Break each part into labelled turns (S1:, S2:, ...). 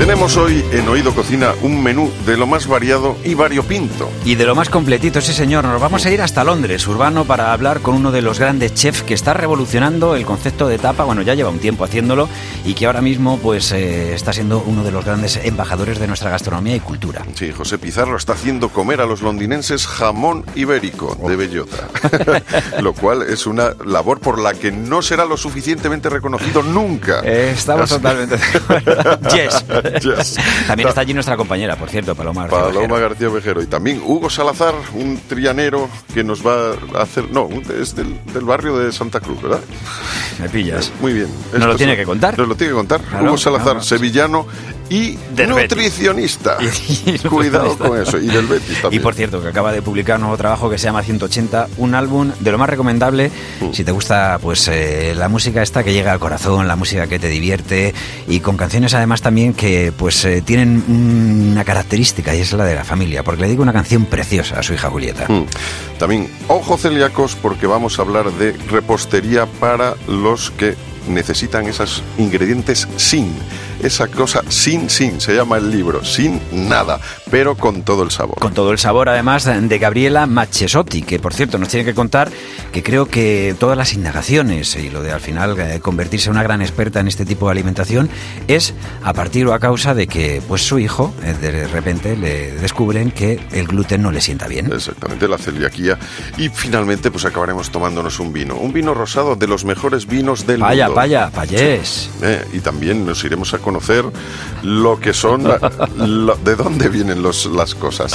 S1: Tenemos hoy en Oído Cocina un menú de lo más variado y variopinto.
S2: Y de lo más completito, sí señor. Nos vamos a ir hasta Londres, Urbano, para hablar con uno de los grandes chefs que está revolucionando el concepto de tapa. Bueno, ya lleva un tiempo haciéndolo y que ahora mismo pues eh, está siendo uno de los grandes embajadores de nuestra gastronomía y cultura.
S1: Sí, José Pizarro está haciendo comer a los londinenses jamón ibérico de bellota. lo cual es una labor por la que no será lo suficientemente reconocido nunca.
S2: Eh, estamos
S1: Así-
S2: totalmente de acuerdo. Yes.
S1: Yes.
S2: También está allí nuestra compañera, por cierto, Paloma. García
S1: Paloma
S2: Bajero.
S1: García Vejero. Y también Hugo Salazar, un trianero que nos va a hacer... No, es del, del barrio de Santa Cruz, ¿verdad?
S2: Me pillas.
S1: Muy bien.
S2: Nos lo tiene
S1: son-
S2: que contar.
S1: Nos lo tiene que contar.
S2: Claro,
S1: Hugo Salazar,
S2: claro.
S1: sevillano y nutricionista.
S2: Y- y
S1: Cuidado
S2: nutricionista.
S1: con eso. Y del Betis
S2: Y
S1: también.
S2: por cierto, que acaba de publicar un nuevo trabajo que se llama 180, un álbum de lo más recomendable
S1: Mm.
S2: si te gusta pues eh, la música esta que llega al corazón, la música que te divierte y con canciones además también que pues eh, tienen una característica y es la de la familia, porque le digo una canción preciosa a su hija Julieta.
S1: Mm. También, ojo celíacos, porque vamos a hablar de repostería para los que necesitan esos ingredientes sin. Esa cosa sin, sin, se llama el libro, sin nada, pero con todo el sabor.
S2: Con todo el sabor, además, de Gabriela Machesotti, que por cierto nos tiene que contar que creo que todas las indagaciones y lo de al final eh, convertirse en una gran experta en este tipo de alimentación es a partir o a causa de que pues su hijo eh, de repente le descubren que el gluten no le sienta bien.
S1: Exactamente, la celiaquía. Y finalmente, pues acabaremos tomándonos un vino. Un vino rosado de los mejores vinos del
S2: Vaya,
S1: mundo.
S2: vaya, payés.
S1: Eh, y también nos iremos a conocer lo que son, la- lo- de dónde vienen los, las cosas.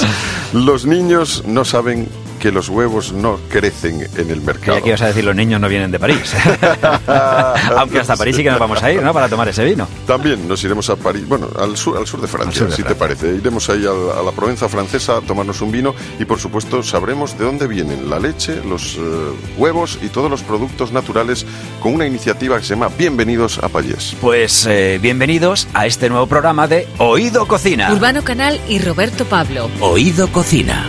S1: Los niños no saben que los huevos no crecen en el mercado.
S2: Creía que ibas a decir los niños no vienen de París. Aunque hasta París sí que nos vamos a ir, ¿no? Para tomar ese vino.
S1: También nos iremos a París, bueno, al sur, al sur de Francia,
S2: sur de
S1: si te parece. Iremos ahí a, a la Provenza francesa a tomarnos un vino y, por supuesto, sabremos de dónde vienen la leche, los eh, huevos y todos los productos naturales con una iniciativa que se llama Bienvenidos a Payés.
S2: Pues eh, bienvenidos a este nuevo programa de Oído Cocina.
S3: Urbano Canal y Roberto Pablo.
S4: Oído Cocina.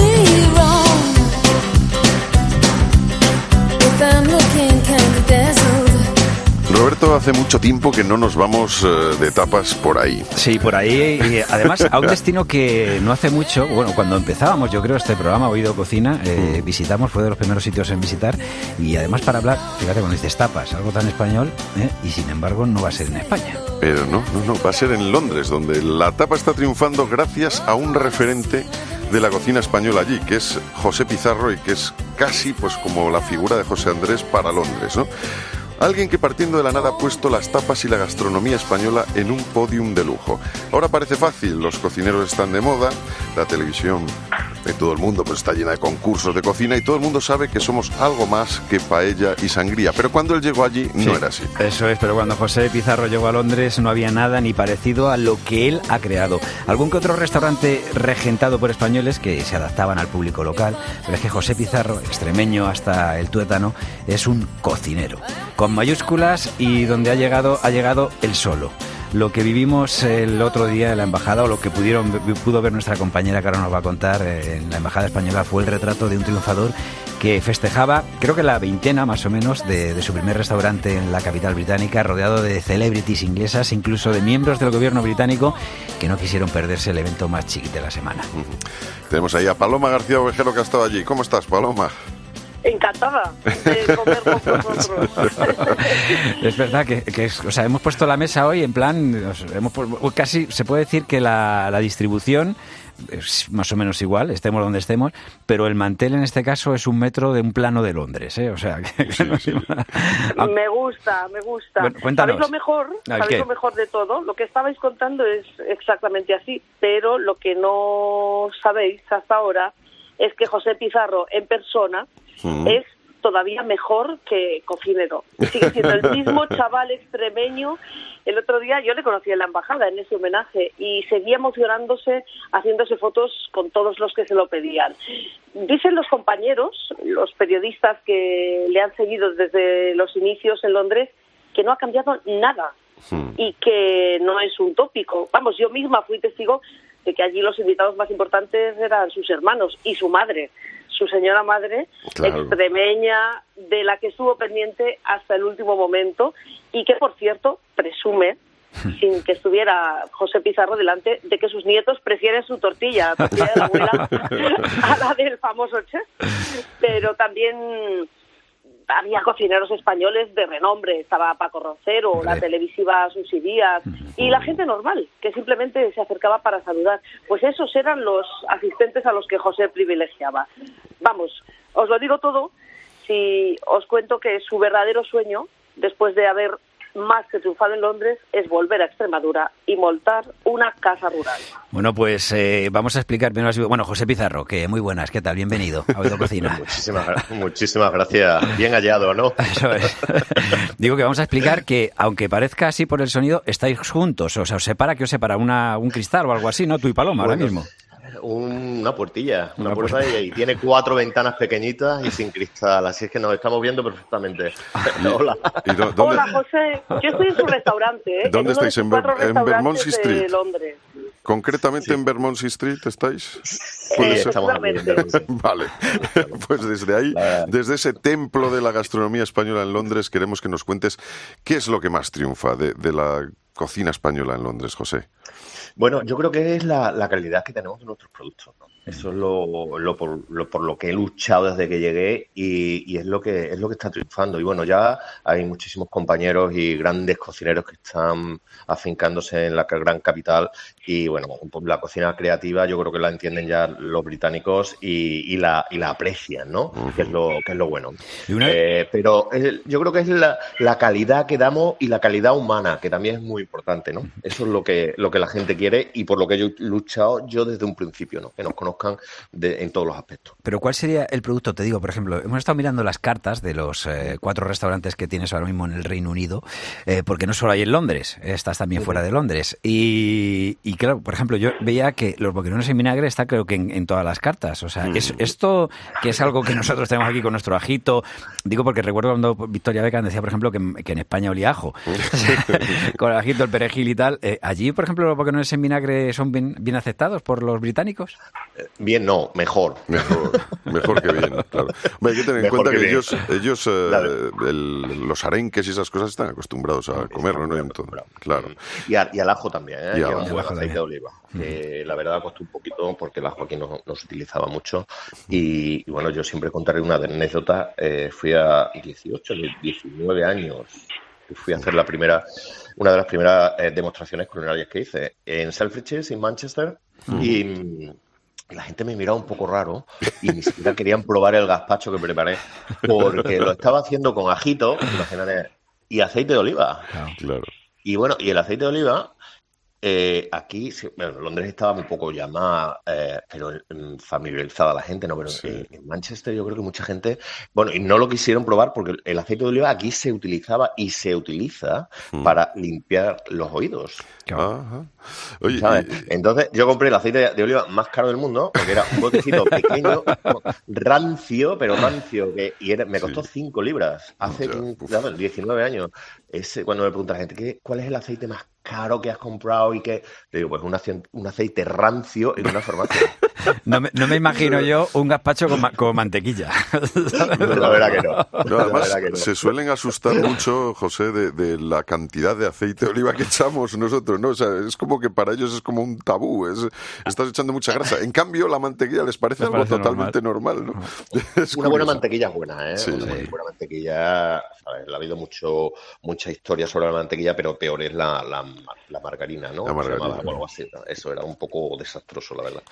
S1: Roberto, hace mucho tiempo que no nos vamos eh, de tapas por ahí.
S2: Sí, por ahí. Y además, a un destino que no hace mucho, bueno, cuando empezábamos, yo creo, este programa, Oído Cocina, eh, visitamos, fue de los primeros sitios en visitar. Y además, para hablar, fíjate, cuando dices tapas, algo tan español, ¿eh? y sin embargo, no va a ser en España.
S1: Pero no, no, no, va a ser en Londres, donde la tapa está triunfando gracias a un referente de la cocina española allí, que es José Pizarro y que es casi pues como la figura de José Andrés para Londres, ¿no? Alguien que partiendo de la nada ha puesto las tapas y la gastronomía española en un podium de lujo. Ahora parece fácil, los cocineros están de moda, la televisión de todo el mundo pues está llena de concursos de cocina y todo el mundo sabe que somos algo más que paella y sangría. Pero cuando él llegó allí no
S2: Sí,
S1: era así.
S2: Eso es, pero cuando José Pizarro llegó a Londres no había nada ni parecido a lo que él ha creado. Algún que otro restaurante regentado por españoles que se adaptaban al público local, pero es que José Pizarro, extremeño hasta el tuétano, es un cocinero, con mayúsculas y donde ha llegado, ha llegado él solo. Lo que vivimos el otro día en la embajada, o lo que pudieron, pudo ver nuestra compañera que ahora nos va a contar eh, en la embajada española, fue el retrato de un triunfador que festejaba, creo que la veintena más o menos, de, su primer restaurante en la capital británica, rodeado de celebrities inglesas, incluso de miembros del gobierno británico, que no quisieron perderse el evento más chic de la semana.
S1: Tenemos ahí a Paloma García Ovejero que ha estado allí. ¿Cómo estás, Paloma?
S5: Encantada de comer con vosotros.
S2: Es verdad que, que es- o sea, hemos puesto la mesa hoy en plan, hemos casi se puede decir que la, la distribución es más o menos igual, estemos donde estemos, pero el mantel en este caso es un metro de un plano de Londres, ¿eh? O sea, que,
S5: Me gusta, me gusta.
S2: Bueno, cuéntanos.
S5: ¿Sabéis lo mejor?
S2: ¿El
S5: ¿Sabéis
S2: qué?
S5: lo mejor de todo? Lo que estabais contando es exactamente así, pero lo que no sabéis hasta ahora es que José Pizarro en persona
S1: Mm.
S5: es todavía mejor que cocinero. Sigue siendo el mismo chaval extremeño. El otro día yo le conocí en la embajada en ese homenaje y seguía emocionándose haciéndose fotos con todos los que se lo pedían. Dicen los compañeros, los periodistas que le han seguido desde los inicios en Londres, que no ha cambiado nada
S1: Hmm.
S5: y que no es un tópico. Vamos, yo misma fui testigo de que allí los invitados más importantes eran sus hermanos y su madre, su señora madre,
S1: Claro.
S5: extremeña, de la que estuvo pendiente hasta el último momento y que, por cierto, presume sin que estuviera José Pizarro delante, de que sus nietos prefieren su tortilla, la tortilla de la abuela, a la del famoso chef. Pero también había cocineros españoles de renombre, estaba Paco Roncero, la televisiva Susi Díaz y la gente normal, que simplemente se acercaba para saludar. Pues esos eran los asistentes a los que José privilegiaba. Vamos, os lo digo todo si os cuento que su verdadero sueño, después de haber más que triunfado en Londres, es volver a Extremadura y montar una casa rural.
S2: Bueno, pues eh, vamos a explicar primero. Bueno, José Pizarro, que muy buenas, ¿qué tal? Bienvenido a Oído Cocina.
S6: Muchísimas, muchísimas gracias. Bien hallado, ¿no?
S2: Eso es. Digo que vamos a explicar que, aunque parezca así por el sonido, estáis juntos. O sea, os separa, que os separa? Una, un cristal o algo así, ¿no? Tú y Paloma, ahora mismo.
S6: Un- una puertilla, una,
S2: Una
S6: puerta
S2: puerta.
S6: y, y tiene cuatro ventanas pequeñitas y sin cristal, así es que nos estamos viendo perfectamente. Hola.
S1: ¿Y dó- dónde,
S5: Hola, José. Yo estoy en su restaurante, ¿eh?
S1: ¿Dónde
S5: de
S1: estáis? ¿En
S5: restaurantes
S1: Bermondsey
S5: de
S1: Street?
S5: Londres.
S1: Concretamente en Bermondsey Street estáis?
S6: Sí,
S1: ¿Puede ser?
S6: estamos aquí en Bermondsey.
S1: Vale, pues desde ahí, desde ese templo de la gastronomía española en Londres, queremos que nos cuentes qué es lo que más triunfa de, de la cocina española en Londres, José.
S6: Bueno, yo creo que es la, la calidad que tenemos de nuestros productos. ¿no? Eso es lo, lo por, lo por lo que he luchado desde que llegué y, y es lo que es lo que está triunfando. Y bueno, ya hay muchísimos compañeros y grandes cocineros que están afincándose en la gran capital y bueno, la cocina creativa yo creo que la entienden ya los británicos y, y la, y la aprecian, ¿no? Que es lo que es lo bueno. Eh, pero yo creo que es la, la calidad que damos y la calidad humana, que también es muy importante, ¿no? Eso es lo que, lo que la gente quiere y por lo que yo he luchado yo desde un principio, ¿no? Que nos conozcan de- en todos los aspectos.
S2: Pero ¿cuál sería el producto? Te digo, por ejemplo, hemos estado mirando las cartas de los eh, cuatro restaurantes que tienes ahora mismo en el Reino Unido, eh, porque no solo hay en Londres, estás también fuera de Londres. Y, y claro, por ejemplo, yo veía que los boquerones en vinagre está creo que en, en todas las cartas. O sea, es- esto que es algo que nosotros tenemos aquí con nuestro ajito, digo porque recuerdo cuando Victoria Beckham decía, por ejemplo, que, en- que en España olía ajo. con el ajito, el perejil y tal. Eh, allí, por ejemplo, los boquerones en vinagre son bien, bien aceptados por los británicos.
S6: Bien, no, mejor.
S1: Mejor, mejor que bien, claro. Hay que tener en
S6: Mejor
S1: cuenta
S6: que
S1: que, ellos, ellos eh,
S6: Claro.
S1: el- los arenques y esas cosas están acostumbrados a comerlo, ¿no? Y. Claro.
S6: Y, a- y al ajo también, ¿eh?
S1: Y
S6: Y
S1: al ajo.
S2: También.
S6: de oliva. Que la verdad costó un poquito porque el ajo aquí no, no se utilizaba mucho. Y, y bueno, yo siempre contaré una anécdota. Eh, fui a 18, 19 años. y Fui a hacer la primera, una de las primeras eh, demostraciones culinarias que hice en Selfridges, en Manchester. Y mm, la gente me miraba un poco raro y ni siquiera querían probar el gazpacho que preparé porque lo estaba haciendo con ajito, imagínate, y aceite de oliva.
S1: Claro.
S6: Y bueno, y el aceite de oliva, eh, aquí, bueno, en Londres estaba un poco ya más, eh, pero mm, familiarizada la gente, ¿no? Pero
S1: Sí.
S6: en, en Manchester yo creo que mucha gente, bueno, y no lo quisieron probar porque el aceite de oliva aquí se utilizaba y se utiliza
S1: Mm.
S6: para limpiar los oídos.
S1: Ajá. Oye,
S6: ¿sabes?
S1: y-
S6: Entonces yo compré el aceite de oliva más caro del mundo, porque era un botecito pequeño, rancio, pero rancio, que, y era- me costó
S1: Sí.
S6: 5 libras, hace
S1: Ya,
S6: un-
S1: uf.
S6: claro, 19 años. Ese, cuando me pregunta la gente, ¿qué, ¿cuál es el aceite más caro que has comprado? Y que le digo, pues un, un aceite rancio en una farmacia.
S2: No me, no me imagino yo un gazpacho con, ma- con mantequilla.
S6: la verdad que no.
S1: No,
S6: La
S1: además,
S6: verdad que no.
S1: se suelen asustar mucho, José, de, de la cantidad de aceite de oliva que echamos nosotros, ¿no? O sea, es como que para ellos es como un tabú, es, estás echando mucha grasa. En cambio, la mantequilla les parece
S2: Les
S1: algo totalmente normal, ¿no? Es
S6: Una buena mantequilla es buena, ¿eh?
S1: Sí.
S6: Una buena- buena mantequilla. Ha habido mucho, mucha historia sobre la mantequilla, pero peor es la, la, la margarina, ¿no?
S1: La margarina.
S6: Se llamaba, o algo así, ¿no? Eso era un poco desastroso, la verdad.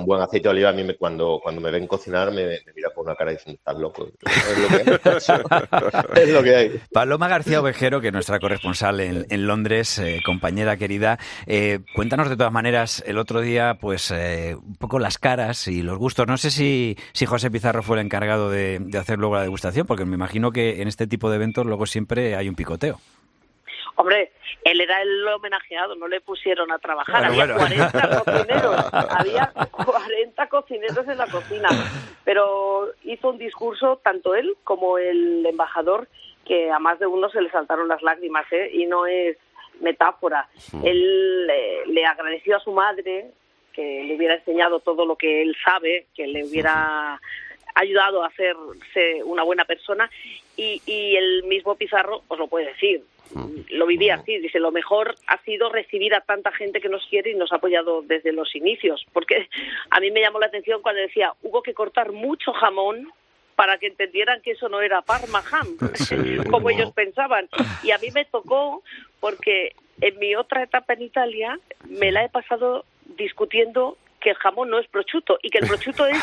S6: Un buen aceite de oliva, a mí me- cuando, cuando me ven cocinar me, mira por una cara diciendo, estás loco. Es lo que hay.
S2: Paloma García Ovejero, que es nuestra corresponsal en, Londres, eh, compañera querida, eh, cuéntanos de todas maneras el otro día, pues eh, un poco las caras y los gustos. No sé si, si José Pizarro fue el encargado de hacer luego la degustación, porque me imagino que en este tipo de eventos luego siempre hay un picoteo.
S5: Hombre, él era el homenajeado, no le pusieron a trabajar.
S2: Bueno,
S5: había
S2: bueno.
S5: 40 cocineros, había 40 cocineros en la cocina. Pero hizo un discurso, tanto él como el embajador, que a más de uno se le saltaron las lágrimas, ¿eh? Y no es metáfora. Él eh, le agradeció a su madre que le hubiera enseñado todo lo que él sabe, que le hubiera ayudado a hacerse una buena persona y, y el mismo Pizarro os lo puede decir. Lo vivía así, dice, lo mejor ha sido recibir a tanta gente que nos quiere y nos ha apoyado desde los inicios, porque a mí me llamó la atención cuando decía, hubo que cortar mucho jamón para que entendieran que eso no era Parma Ham,
S1: Sí,
S5: como ellos pensaban. Y a mí me tocó porque en mi otra etapa en Italia me la he pasado discutiendo que el jamón no es prosciutto y que el prosciutto es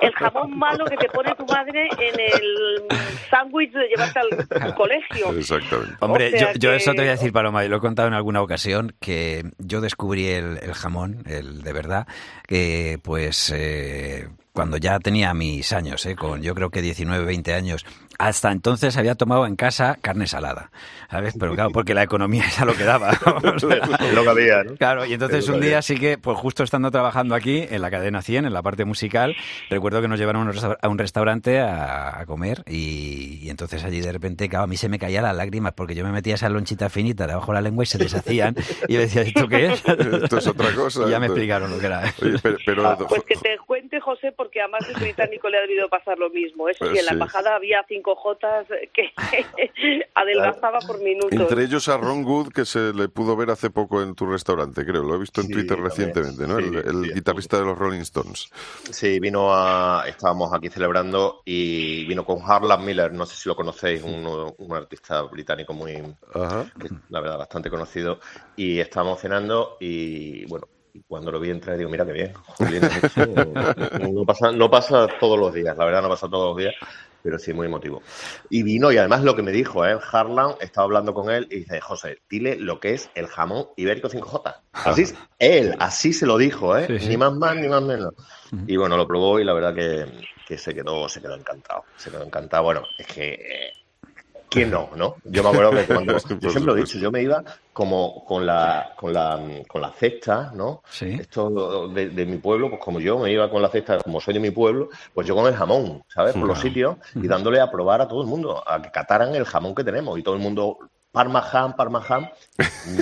S5: el jamón malo que te pone tu madre en el sándwich de llevarte al colegio.
S1: Exactamente.
S2: Hombre,
S5: O sea
S2: yo, yo
S5: que-
S2: eso te voy a decir, Paloma, y lo he contado en alguna ocasión, que yo descubrí el, el jamón, el de verdad, que pues eh, cuando ya tenía mis años, eh, con yo creo que 19, 20 años, hasta entonces había tomado en casa carne salada, ¿sabes? Pero claro, porque la economía era lo que daba. O sea,
S6: Es lo que había, ¿no?
S2: Claro, y entonces
S6: Es
S2: un
S6: que
S2: día sí que, pues justo estando trabajando aquí en la cadena 100, en la parte musical, recuerdo que nos llevaron a un restaurante a, a comer y, y entonces allí de repente, claro, a mí se me caían las lágrimas porque yo me metía esa lonchita finita debajo de la lengua y se deshacían y yo decía, ¿esto qué es?
S1: Esto es otra cosa.
S2: Y ya me explicaron lo que era.
S1: Oye, pero, pero-
S5: Pues que te cuente, José, porque a más de británico le ha debido pasar lo mismo. Eso sí, en la
S1: Sí.
S5: embajada había cinco Jotas que adelgazaba por minutos.
S1: entre ellos a Ron Wood, que se le pudo ver hace poco en tu restaurante, creo. Lo he visto en
S6: Sí,
S1: Twitter recientemente, ¿no?
S6: Sí,
S1: el el
S6: sí.
S1: guitarrista de los Rolling Stones.
S6: Sí, vino a. Estábamos aquí celebrando y vino con Harlan Miller, no sé si lo conocéis, un, un artista británico muy.
S1: Ajá.
S6: la verdad, bastante conocido. Y estábamos cenando y bueno. y Cuando lo vi entrar, digo, mira qué bien. Esto no, pasa, no pasa todos los días, la verdad, no pasa todos los días, pero sí muy emotivo. Y vino, y además lo que me dijo, ¿eh? Harlan, estaba hablando con él y dice, José, dile lo que es el jamón ibérico 5J. Así es, él, así se lo dijo, ¿eh?
S2: Sí, sí.
S6: Ni más más, ni más menos. Y bueno, lo probó y la verdad que, que se quedó, se quedó encantado. Se quedó encantado. Bueno, es que eh, ¿quién no, no? Yo me acuerdo que cuando yo siempre lo he dicho, yo me iba como con la con la con la cesta, ¿no?
S2: Sí.
S6: Esto de, de mi pueblo, pues como yo me iba con la cesta, como soy de mi pueblo, pues yo con el jamón, ¿sabes? Por los sitios y dándole a probar a todo el mundo, a que cataran el jamón que tenemos y todo el mundo Parma ham, Parma ham,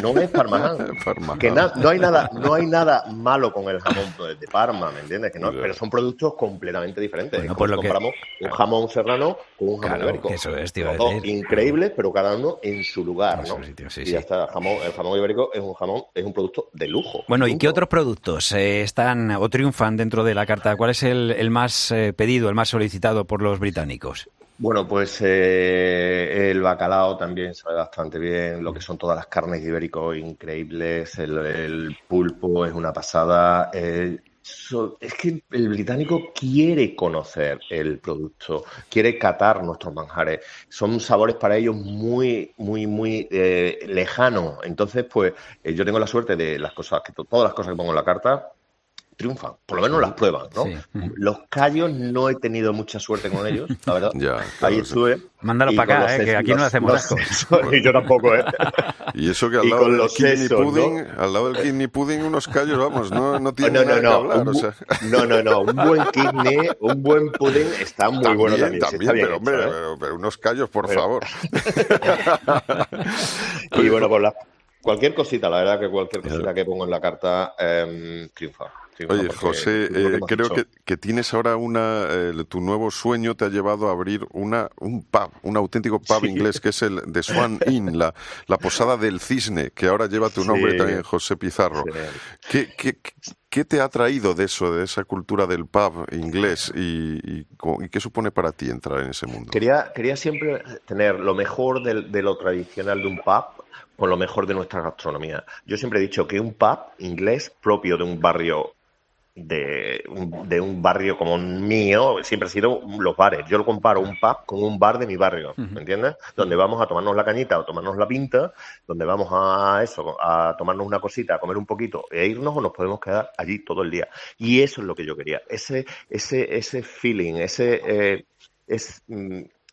S6: no es Parma ham.
S1: Parma
S6: que no hay nada, no hay nada malo con el jamón de Parma, ¿me entiendes? Que no,
S1: Ya.
S6: pero son productos completamente diferentes.
S2: Bueno,
S6: Es
S2: pues lo
S6: si
S2: que-
S6: comparamos un jamón serrano con un jamón
S2: Claro,
S6: ibérico.
S2: eso es, a
S6: Los dos
S2: decir.
S6: increíbles, pero cada uno en su lugar, y
S2: sí.
S6: ya está, jamón, el jamón ibérico es un jamón, es un producto de lujo.
S2: Bueno, ¿y qué otros productos eh, están o triunfan dentro de la carta? ¿Cuál es el, el más eh, pedido, el más solicitado por los británicos?
S6: Bueno, pues eh, el bacalao también sabe bastante bien, lo que son todas las carnes ibérico increíbles, el, el pulpo es una pasada. eh, so- es que el británico quiere conocer el producto, quiere catar nuestros manjares. Son sabores para ellos muy, muy, muy eh, lejanos. Entonces, pues eh, yo tengo la suerte de las cosas, que to- todas las cosas que pongo en la carta triunfan, por lo menos las prueban, ¿no?
S2: Sí.
S6: Los callos no he tenido mucha suerte con ellos, la verdad.
S1: Ya, claro,
S6: Ahí
S1: sí.
S6: estuve.
S2: Mándalo
S6: Y
S2: para acá, eh, que aquí no hacemos asco.
S6: y yo tampoco, ¿eh?
S1: Y eso que al lado
S6: con
S1: del
S6: los
S1: kidney
S6: sesos, ¿no?
S1: pudding, al lado del kidney pudding, unos callos, vamos, no, no tiene
S6: No, no,
S1: nada
S6: no.
S1: que hablar.
S6: un
S1: o
S6: bu-
S1: sea.
S6: no, no, no. Un buen kidney, un buen pudding está muy bueno también. sí, está bien
S1: pero hombre,
S6: ¿eh?
S1: pero, pero unos callos, por
S6: Pero-
S1: favor.
S6: Y bueno, por la, cualquier cosita, la verdad que cualquier cosita que pongo en la carta eh, triunfa.
S1: Oye, José, eh, creo que, que tienes ahora una. eh, tu nuevo sueño te ha llevado a abrir una, un pub, un auténtico pub
S6: Sí.
S1: inglés que es el The Swan Inn, la, la posada del cisne, que ahora lleva tu
S6: Sí.
S1: nombre también, José Pizarro. ¿Qué, qué, qué te ha traído de eso, de esa cultura del pub inglés y, y co- y qué supone para ti entrar en ese mundo?
S6: Quería, quería siempre tener lo mejor del- de, lo tradicional de un pub con lo mejor de nuestra gastronomía. Yo siempre he dicho que un pub inglés propio de un barrio de un, de un barrio como el mío siempre ha sido los bares. Yo lo comparo un pub con un bar de mi barrio, ¿me entiendes? Donde vamos a tomarnos la cañita o tomarnos la pinta, donde vamos a eso, a tomarnos una cosita, a comer un poquito e irnos o nos podemos quedar allí todo el día. Y eso es lo que yo quería, ese ese ese feeling, ese eh, es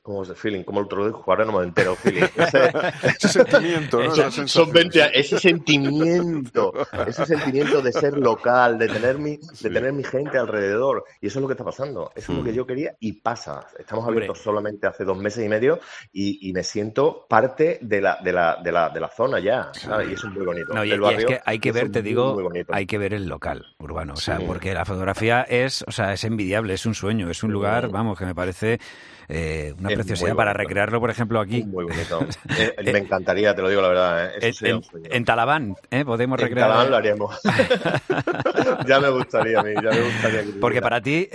S6: mm, como ese feeling, como el otro dijo, ahora no me entero, feeling. Ese,
S1: sentimiento, ¿no?
S6: ese-
S1: Esa
S6: son
S1: sensación.
S6: 20 a- ese sentimiento, ese sentimiento de ser local, de tener mi, de tener mi gente alrededor. Y eso es lo que está pasando. Eso es lo que yo quería y pasa. Estamos
S2: Hombre.
S6: abiertos solamente hace dos meses y medio y, y me siento parte de la, de la, de la, de la zona ya. ¿sabes? Y eso es muy bonito.
S2: No, y,
S6: Del
S2: y es
S6: barrio,
S2: que hay que ver,
S6: es
S2: te digo, hay que ver el local urbano, o sea,
S1: Sí.
S2: porque la fotografía es, o sea, es envidiable, es un sueño, es un lugar, vamos, que me parece eh, una
S6: Es
S2: preciosidad para recrearlo, por ejemplo, aquí
S6: Muy bonito. Eh, me encantaría, te lo digo la verdad. ¿eh? Eso
S2: en, en- en Talabán, podemos
S6: En
S2: recrear.
S6: Catalán lo haremos. ya me gustaría a mí, ya me gustaría. que
S2: Porque para ti,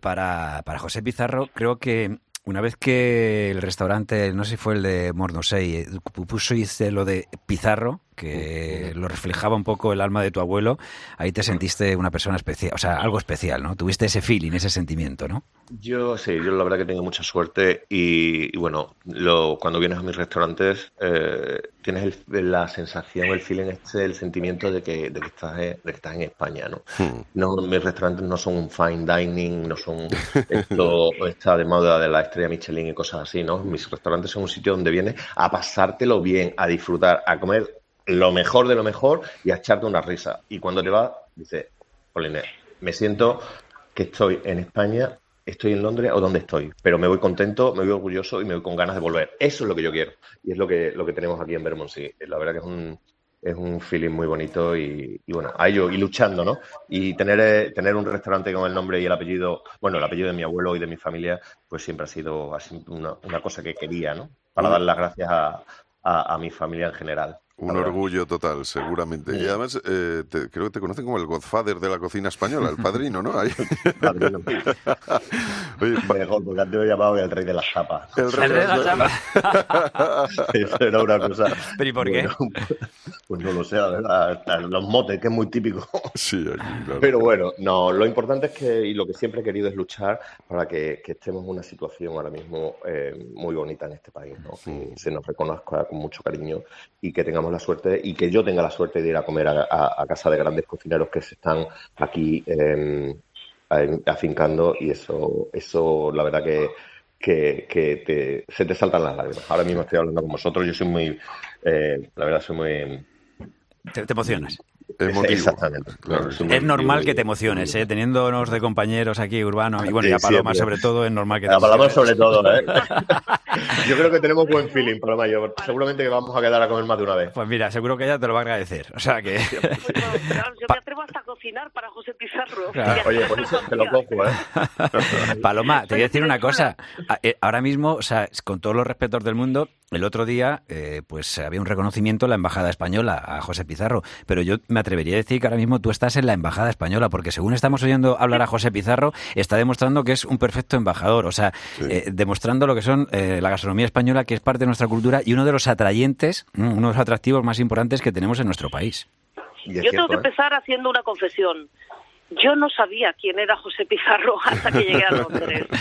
S2: para, para José Pizarro, creo que una vez que el restaurante, no sé si fue el de Mornosei, eh, puso hice lo de Pizarro, que lo reflejaba un poco el alma de tu abuelo, ahí te sentiste una persona especial, o sea, algo especial, ¿no? Tuviste ese feeling, ese sentimiento, ¿no?
S6: Yo sí, yo la verdad que tengo mucha suerte y, y bueno, lo, cuando vienes a mis restaurantes eh, tienes el- la sensación, el feeling este, el sentimiento de que, de que estás, en- de que estás en España, ¿no? No, mis restaurantes no son un fine dining, no son esto está de moda de la estrella Michelin y cosas así, ¿no? Mis restaurantes son un sitio donde vienes a pasártelo bien, a disfrutar, a comer lo mejor de lo mejor y a echarte una risa. Y cuando te vas, dices, Polines, me siento que estoy en España, estoy en Londres o donde estoy, pero me voy contento, me voy orgulloso y me voy con ganas de volver. Eso es lo que yo quiero y es lo que, lo que tenemos aquí en Bermondsey. La verdad que es un, es un feeling muy bonito y, y bueno, a ello, y luchando, ¿no? Y tener, eh, tener un restaurante con el nombre y el apellido, bueno, el apellido de mi abuelo y de mi familia, pues siempre ha sido, sido una, una cosa que quería, ¿no? Para dar las gracias a, a, a mi familia en general.
S1: Un
S6: verdad.
S1: orgullo total, seguramente. Y además, eh, te- creo que te conocen como el godfather de la cocina española, el padrino, ¿no? Ahí.
S6: Padrino.
S1: Oye, pa-
S6: Mejor, porque antes me llamaba el rey de las tapas.
S1: el rey de las-
S6: Eso era una cosa.
S2: ¿Pero y por qué?
S6: Bueno, pues no lo sé, la verdad. Los motes, que es muy típico.
S1: Sí, aquí, claro.
S6: Pero bueno, no, lo importante es que, y lo que siempre he querido es luchar para que, que estemos en una situación ahora mismo eh, muy bonita en este país, ¿no? Que se nos reconozca con mucho cariño y que tengamos la suerte, y que yo tenga la suerte de ir a comer a, casa de grandes cocineros que se están aquí a- afincando, y eso, eso la verdad que, que, te- se te saltan las lágrimas. Ahora mismo estoy hablando con vosotros, yo soy muy, eh, la verdad, soy muy...
S2: Te emocionas.
S1: Emotivo.
S6: Exactamente.
S1: Claro,
S6: Soy muy
S2: Es normal que te emociones, ¿eh? Teniéndonos de compañeros aquí, Urbano, y bueno, y a Paloma sobre todo, es normal que te
S6: La palabra sobre todo, ¿eh? Yo creo que tenemos buen feeling, Paloma yo. Seguramente que vamos a quedar a comer más de una vez.
S2: Pues mira, seguro que ella te lo va a agradecer. O sea que...
S5: Bueno, claro, yo me atrevo hasta a cocinar para José Pizarro.
S2: Claro.
S6: Oye, por eso
S5: una
S6: te lo cojo, ¿eh?
S2: Paloma, te voy a decir una cosa. A- eh, Ahora mismo, o sea, con todos los respetos del mundo, el otro día, eh, pues había un reconocimiento en la embajada española a José Pizarro. Pero yo me atrevería a decir que ahora mismo tú estás en la embajada española, porque según estamos oyendo hablar a José Pizarro, está demostrando que es un perfecto embajador. O sea, eh, demostrando lo que son eh, la gastronomía española, que es parte de nuestra cultura y uno de los atrayentes, mm, uno de los atractivos más importantes que tenemos en nuestro país.
S5: Yo tengo que
S6: ¿eh?
S5: empezar haciendo una confesión. Yo no sabía quién era José Pizarro hasta que llegué a Londres.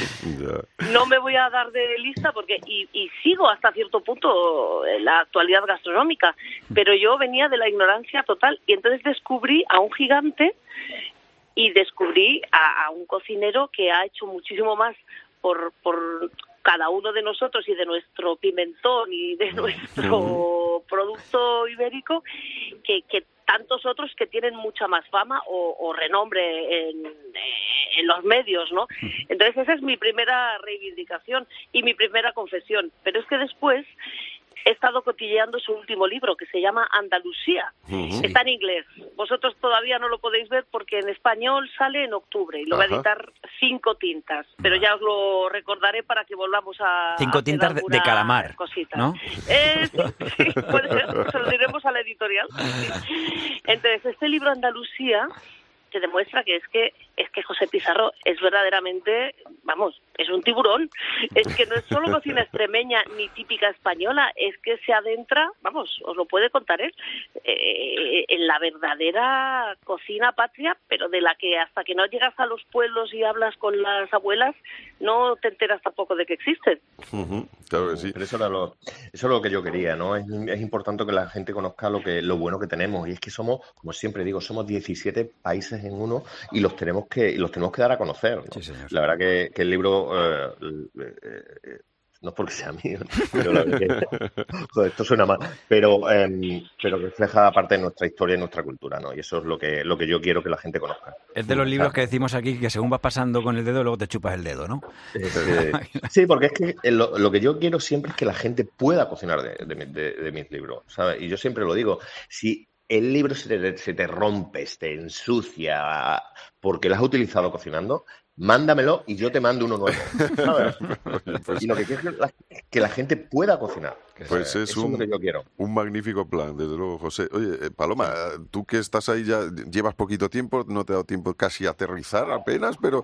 S5: No me voy a dar de lista porque y, y sigo hasta cierto punto la actualidad gastronómica, pero yo venía de la ignorancia total y entonces descubrí a un gigante y descubrí a, a un cocinero que ha hecho muchísimo más por, por cada uno de nosotros y de nuestro pimentón y de nuestro producto ibérico que, que tantos otros que tienen mucha más fama o, o renombre en, eh, en los medios, ¿no? Entonces esa es mi primera reivindicación y mi primera confesión. Pero es que después he estado cotilleando su último libro que se llama Andalucía. Está en inglés. Vosotros todavía no lo podéis ver porque en español sale en octubre y lo va a editar cinco tintas. Pero ya os lo recordaré para que volvamos a
S2: Cinco
S5: a
S2: tintas de- calamar,
S5: cosita.
S2: ¿no?
S5: Eh, sí, sí, puede ser, se lo diremos a la editorial. Entonces, este libro Andalucía te demuestra que es que es que José Pizarro es verdaderamente, vamos, es un tiburón. Es que no es solo cocina extremeña ni típica española, es que se adentra, vamos, os lo puede contar él, eh, en la verdadera cocina patria, pero de la que hasta que no llegas a los pueblos y hablas con las abuelas, no te enteras tampoco de que existen.
S1: Ujú, Claro que sí.
S6: Pero eso era lo, eso es lo que yo quería, ¿no? Es, es importante que la gente conozca lo que lo bueno que tenemos y es que somos, como siempre digo, somos 17 países en uno y los tenemos que y los tenemos que dar a conocer. ¿no?
S2: Sí, señor.
S6: La verdad que, que el libro eh, eh, eh, no es porque sea mío, pero la verdad que- joder, esto suena mal, pero, em, pero refleja parte de nuestra historia y nuestra cultura, ¿no? Y eso es lo que, lo que yo quiero que la gente conozca.
S2: Es de los libros que decimos aquí que según vas pasando con el dedo, luego te chupas el dedo, ¿no?
S6: Sí, porque es que eh, lo, lo que yo quiero siempre es que la gente pueda cocinar de, de mi- de- de mis libros, ¿sabes? Y yo siempre lo digo, si el libro se te, se te rompe, se te ensucia porque lo has utilizado cocinando, mándamelo y yo te mando uno nuevo, ¿sabes?
S1: Pues-
S6: Y lo que quiero es que la, que la gente pueda cocinar.
S1: Pues es
S6: eso
S1: un,
S6: lo que yo quiero.
S1: un magnífico plan, desde luego, José. Oye, eh, Paloma, tú que estás ahí ya, llevas poquito tiempo, no te ha dado tiempo casi a aterrizar apenas, pero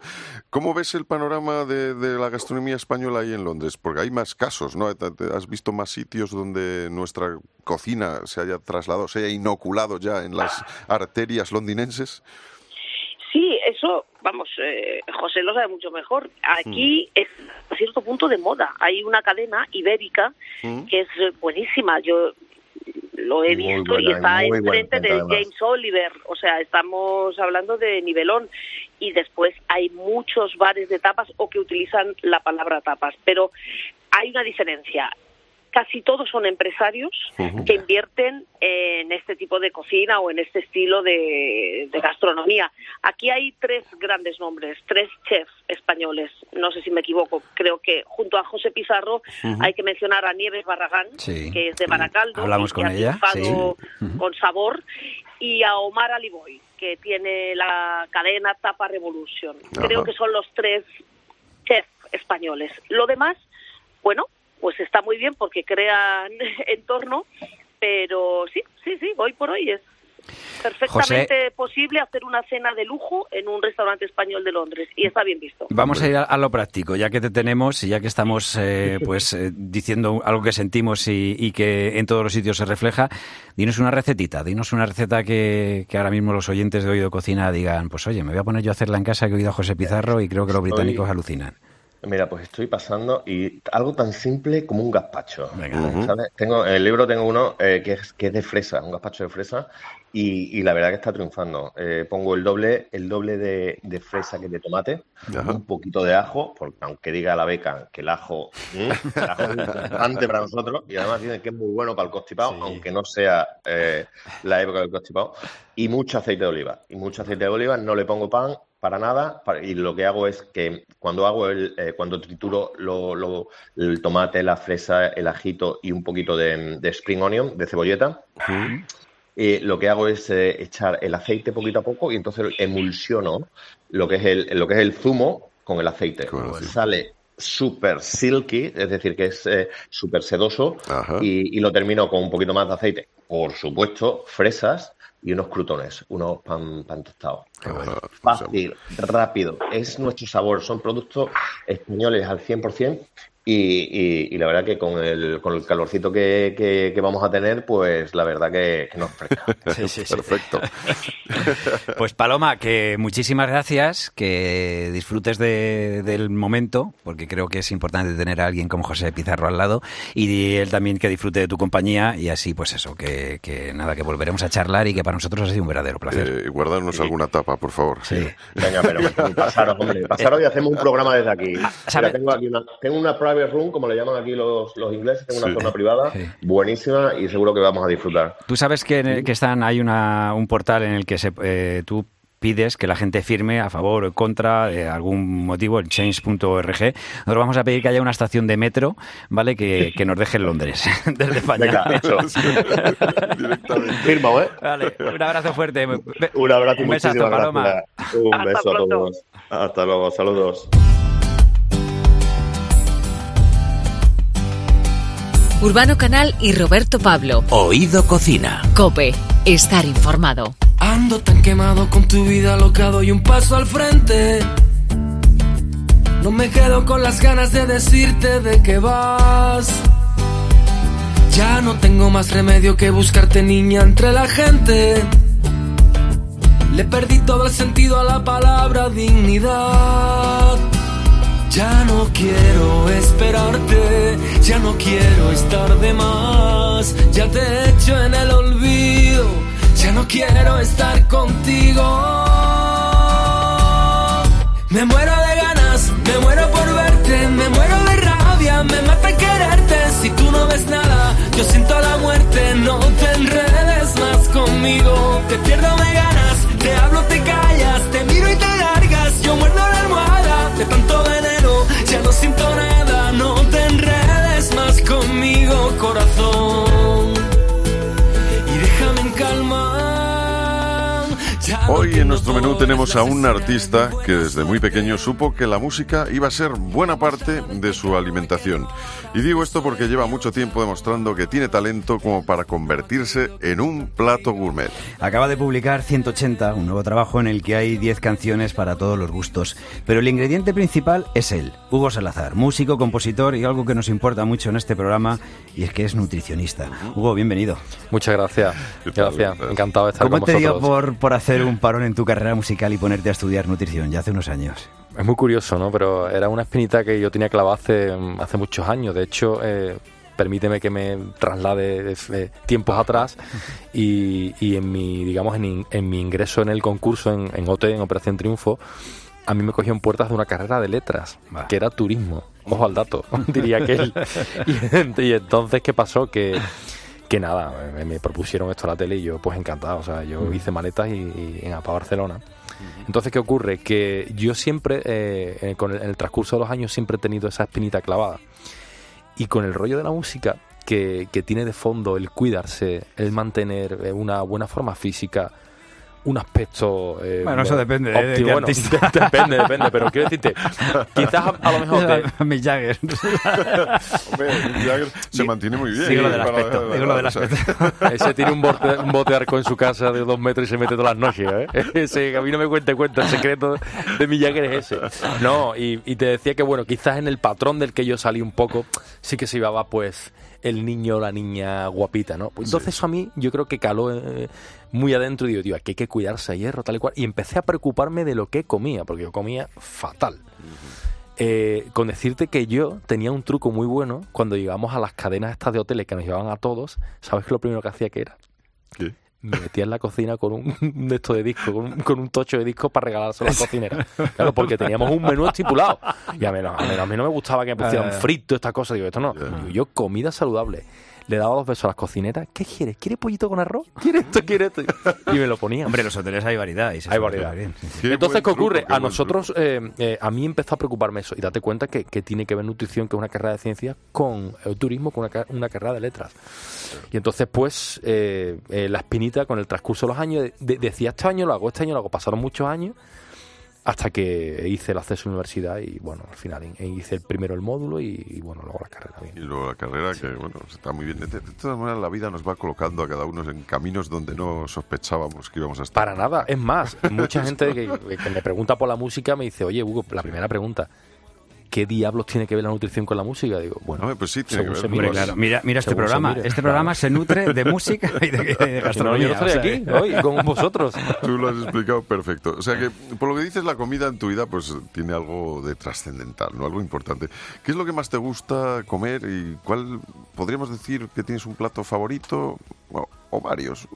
S1: ¿cómo ves el panorama de, de la gastronomía española ahí en Londres? Porque hay más casos, ¿no? ¿Te- te- ¿Has visto más sitios donde nuestra cocina se haya trasladado, se haya inoculado ya en las arterias londinenses?
S5: Sí, eso, vamos, eh, José lo sabe mucho mejor. Aquí es a cierto punto de moda. Hay una cadena ibérica
S1: Mm.
S5: que es eh, buenísima. Yo lo he
S6: Muy
S5: visto y está enfrente de
S6: además.
S5: James Oliver. O sea, estamos hablando de nivelón. Y después hay muchos bares de tapas o que utilizan la palabra tapas. Pero hay una diferencia. Casi todos son empresarios que invierten en este tipo de cocina o en este estilo de, de gastronomía. Aquí hay tres grandes nombres, tres chefs españoles. No sé si me equivoco. Creo que junto a José Pizarro hay que mencionar a Nieves Barragán,
S2: Sí.
S5: que es de Baracaldo,
S2: Hablamos
S5: y
S2: con
S5: que ha
S2: ella,
S5: con sabor, y a Omar Aliboy, que tiene la cadena Tapa Revolution. Creo que son los tres chefs españoles. Lo demás, bueno, pues está muy bien porque crean entorno, pero sí, sí, sí, hoy por hoy es perfectamente posible hacer una cena de lujo en un restaurante español de Londres y está bien visto.
S2: Vamos a ir a, a lo práctico, ya que te tenemos y ya que estamos eh, pues eh, diciendo algo que sentimos y, y que en todos los sitios se refleja, dinos una recetita, dinos una receta que, que ahora mismo los oyentes de Oído Cocina digan, pues oye, me voy a poner yo a hacerla en casa que he oído a José Pizarro y creo que los
S6: Estoy-
S2: británicos alucinan.
S6: Mira, pues estoy pasando y algo tan simple como un gazpacho.
S2: Venga.
S6: ¿sabes? Tengo, en el libro tengo uno eh, que, es, que es de fresa, un gazpacho de fresa, y, y la verdad que está triunfando. Eh, pongo el doble, el doble de, de fresa que de tomate, un poquito de ajo, porque aunque diga la beca que el ajo, ¿mm? el ajo es importante para nosotros, y además dicen que es muy bueno para el constipado, aunque no sea eh, la época del constipado, y mucho aceite de oliva. Y mucho aceite de oliva, no le pongo pan, para nada y lo que hago es que cuando hago el eh, cuando trituro lo- lo- el tomate, la fresa, el ajito y un poquito de, de spring onion, de cebolleta, eh, lo que hago es eh, echar el aceite poquito a poco y entonces emulsiono lo que es el, lo que es el zumo con el aceite. Sale súper silky, es decir, que es eh, súper sedoso y, y lo termino con un poquito más de aceite. Por supuesto, fresas y unos crutones, unos pan, pan tostados.
S1: Ajá.
S6: Fácil, rápido, es nuestro sabor, son productos españoles al 100% y, y, y la verdad que con el, con el calorcito que, que- que vamos a tener, pues la verdad que, que nos fresca.
S2: Sí, sí, sí.
S1: Perfecto.
S2: Pues Paloma, que muchísimas gracias, que disfrutes de- del momento, porque creo que es importante tener a alguien como José Pizarro al lado, y él también que disfrute de tu compañía, y así pues eso, que, que nada, que volveremos a charlar y que para nosotros ha sido un verdadero placer.
S1: Eh, guardarnos alguna tapa, por favor.
S2: Sí.
S6: Venga, pero pasaros, hombre, pasaros y hacemos un programa desde aquí. Mira,
S2: ¿sabe?
S6: tengo aquí una, tengo una private room, como le llaman aquí los, los ingleses, tengo una
S1: Sí.
S6: zona privada
S2: Sí.
S6: buenísima y seguro que vamos a disfrutar.
S2: Tú sabes que, en el- que están, hay una, un portal en el que se, eh, tú pides que la gente firme a favor o en contra de algún motivo, el change.org. Nosotros vamos a pedir que haya una estación de metro, ¿vale? Que, que nos deje en Londres, desde España.
S6: Venga, eso.
S1: Directamente.
S6: Firma, ¿eh?
S2: Vale, un abrazo fuerte.
S6: Un abrazo y
S2: Un besazo,
S6: muchísimas
S2: Paloma.
S6: gracias. Un
S5: Hasta
S6: beso a
S5: pronto.
S6: todos. Hasta luego, saludos.
S3: Urbano Canal y Roberto Pablo.
S4: Oído Cocina.
S3: Cope, estar informado.
S7: Ando tan quemado con tu vida loca, doy un paso al frente. No me quedo con las ganas de decirte de que vas. Ya no tengo más remedio que buscarte niña entre la gente. Le perdí todo el sentido a la palabra dignidad. Ya no quiero esperarte, ya no quiero estar de más, ya te he hecho en el olvido, ya no quiero estar contigo. Me muero de ganas, me muero por verte, me muero de rabia, me mata Yo siento la muerte, no te enredes más conmigo. Te pierdo de ganas, te hablo, te callas, te miro y te largas. Yo muerdo la almohada de tanto veneno, ya no siento nada. No te enredes más conmigo, corazón.
S1: Hoy en nuestro menú tenemos a un artista que desde muy pequeño supo que la música iba a ser buena parte de su alimentación. Y digo esto porque lleva mucho tiempo demostrando que tiene talento como para convertirse en un plato gourmet.
S2: Acaba de publicar 180, un nuevo trabajo en el que hay 10 canciones para todos los gustos. Pero el ingrediente principal es él, Hugo Salazar, músico, compositor y algo que nos importa mucho en este programa, y es que es nutricionista. Hugo, bienvenido.
S8: Muchas gracias. Gracias. Encantado de estar
S2: ¿Cómo
S8: con
S2: te dio
S8: vosotros.
S2: por, por hacer un parón en tu carrera musical y ponerte a estudiar nutrición ya hace unos años?
S8: Es muy curioso, ¿no? Pero era una espinita que yo tenía clavada hace, hace muchos años. De hecho, eh, permíteme que me traslade eh, tiempos atrás y, y en mi, digamos, en, en mi ingreso en el concurso en, en OT, en Operación Triunfo, a mí me cogió en puertas de una carrera de letras, que era turismo. Ojo al dato, diría aquel. Y, y entonces, ¿qué pasó? Que, que nada, me, me propusieron esto a la tele y yo, pues encantado. O sea, yo hice maletas y, y en para Barcelona. Entonces, ¿qué ocurre? Que yo siempre, eh, con el, en el transcurso de los años, siempre he tenido esa espinita clavada. Y con el rollo de la música, que, que tiene de fondo el cuidarse, el mantener eh, una buena forma física, un aspecto. eh,
S2: Bueno, eso depende, ¿eh? de
S8: Bueno, depende, depende, pero quiero decirte, quizás a, a lo mejor te,
S2: Mick Jagger.
S1: Hombre, Mick Jagger se mantiene muy bien.
S2: Digo lo del
S1: Para-
S2: aspecto, digo lo del aspecto.
S8: Ese tiene un bote, un bote de arco en su casa de dos metros y se mete todas las noches, ¿eh? Ese, a mí no me cuente cuenta, el secreto de mi Jagger es ese. No, y, y te decía que, bueno, quizás en el patrón del que yo salí un poco, sí que se llevaba, pues, el niño o la niña guapita, ¿no? Pues entonces eso a mí, yo creo que caló eh, muy adentro y digo, tío, aquí hay que cuidarse a hierro, tal y cual. Y empecé a preocuparme de lo que comía, porque yo comía fatal. Eh, con decirte que yo tenía un truco muy bueno cuando llegamos a las cadenas estas de hoteles que nos llevaban a todos. ¿Sabes qué lo primero que hacía que era?
S1: ¿Qué?
S8: Me metía en la cocina con un, de esto de disco, con un, con un tocho de disco para regalárselo a la cocinera. Claro, porque teníamos un menú estipulado. Y a mí, no, a mí no- a mí no me gustaba que me pusieran
S2: Ah.
S8: frito, esta cosa. Digo, esto no. Digo, yo, comida saludable. Le daba dos besos a las cocineras. ¿Qué quieres? ¿Quieres pollito con arroz? ¿Quieres esto? ¿Quieres esto? Y me lo ponía.
S2: Hombre, en los hoteles hay variedad. Y se
S8: Hay variedad.
S2: bien.
S1: Qué
S8: Entonces, ¿qué ocurre?
S1: truco, qué
S8: a nosotros, eh, eh, a mí empezó a preocuparme eso. Y date cuenta que, que tiene que ver nutrición, que es una carrera de ciencias, con el turismo, con una, ca- una carrera de letras. Y entonces, pues, eh, eh, la espinita, con el transcurso de los años, de- de- decía, este año lo hago, este año lo hago. Pasaron muchos años hasta que hice el acceso a la universidad y, bueno, al final hice el primero el módulo y, y, bueno, luego la carrera.
S1: Y
S8: Bien.
S1: luego la carrera, que bueno, está muy bien. De, de todas maneras, la vida nos va colocando a cada uno en caminos donde no sospechábamos que íbamos a estar.
S8: Para nada, es más, mucha gente que, que me pregunta por la música me dice, oye, Hugo, la primera pregunta, ¿qué diablos tiene que ver la nutrición con la música? Digo, bueno,
S1: Hombre, pues sí, tiene que ver.
S8: mire,
S2: Claro, mira, mira este programa.
S8: mire,
S2: este
S8: claro.
S2: programa se nutre de música y de, de
S8: no, yo
S2: gastronomía.
S8: no estaría
S2: o sea,
S8: aquí hoy con vosotros.
S1: Tú lo has explicado perfecto. O sea que, por lo que dices, la comida en tu vida pues tiene algo de trascendental, ¿no? Algo importante. ¿Qué es lo que más te gusta comer y cuál podríamos decir que tienes un plato favorito o, o varios?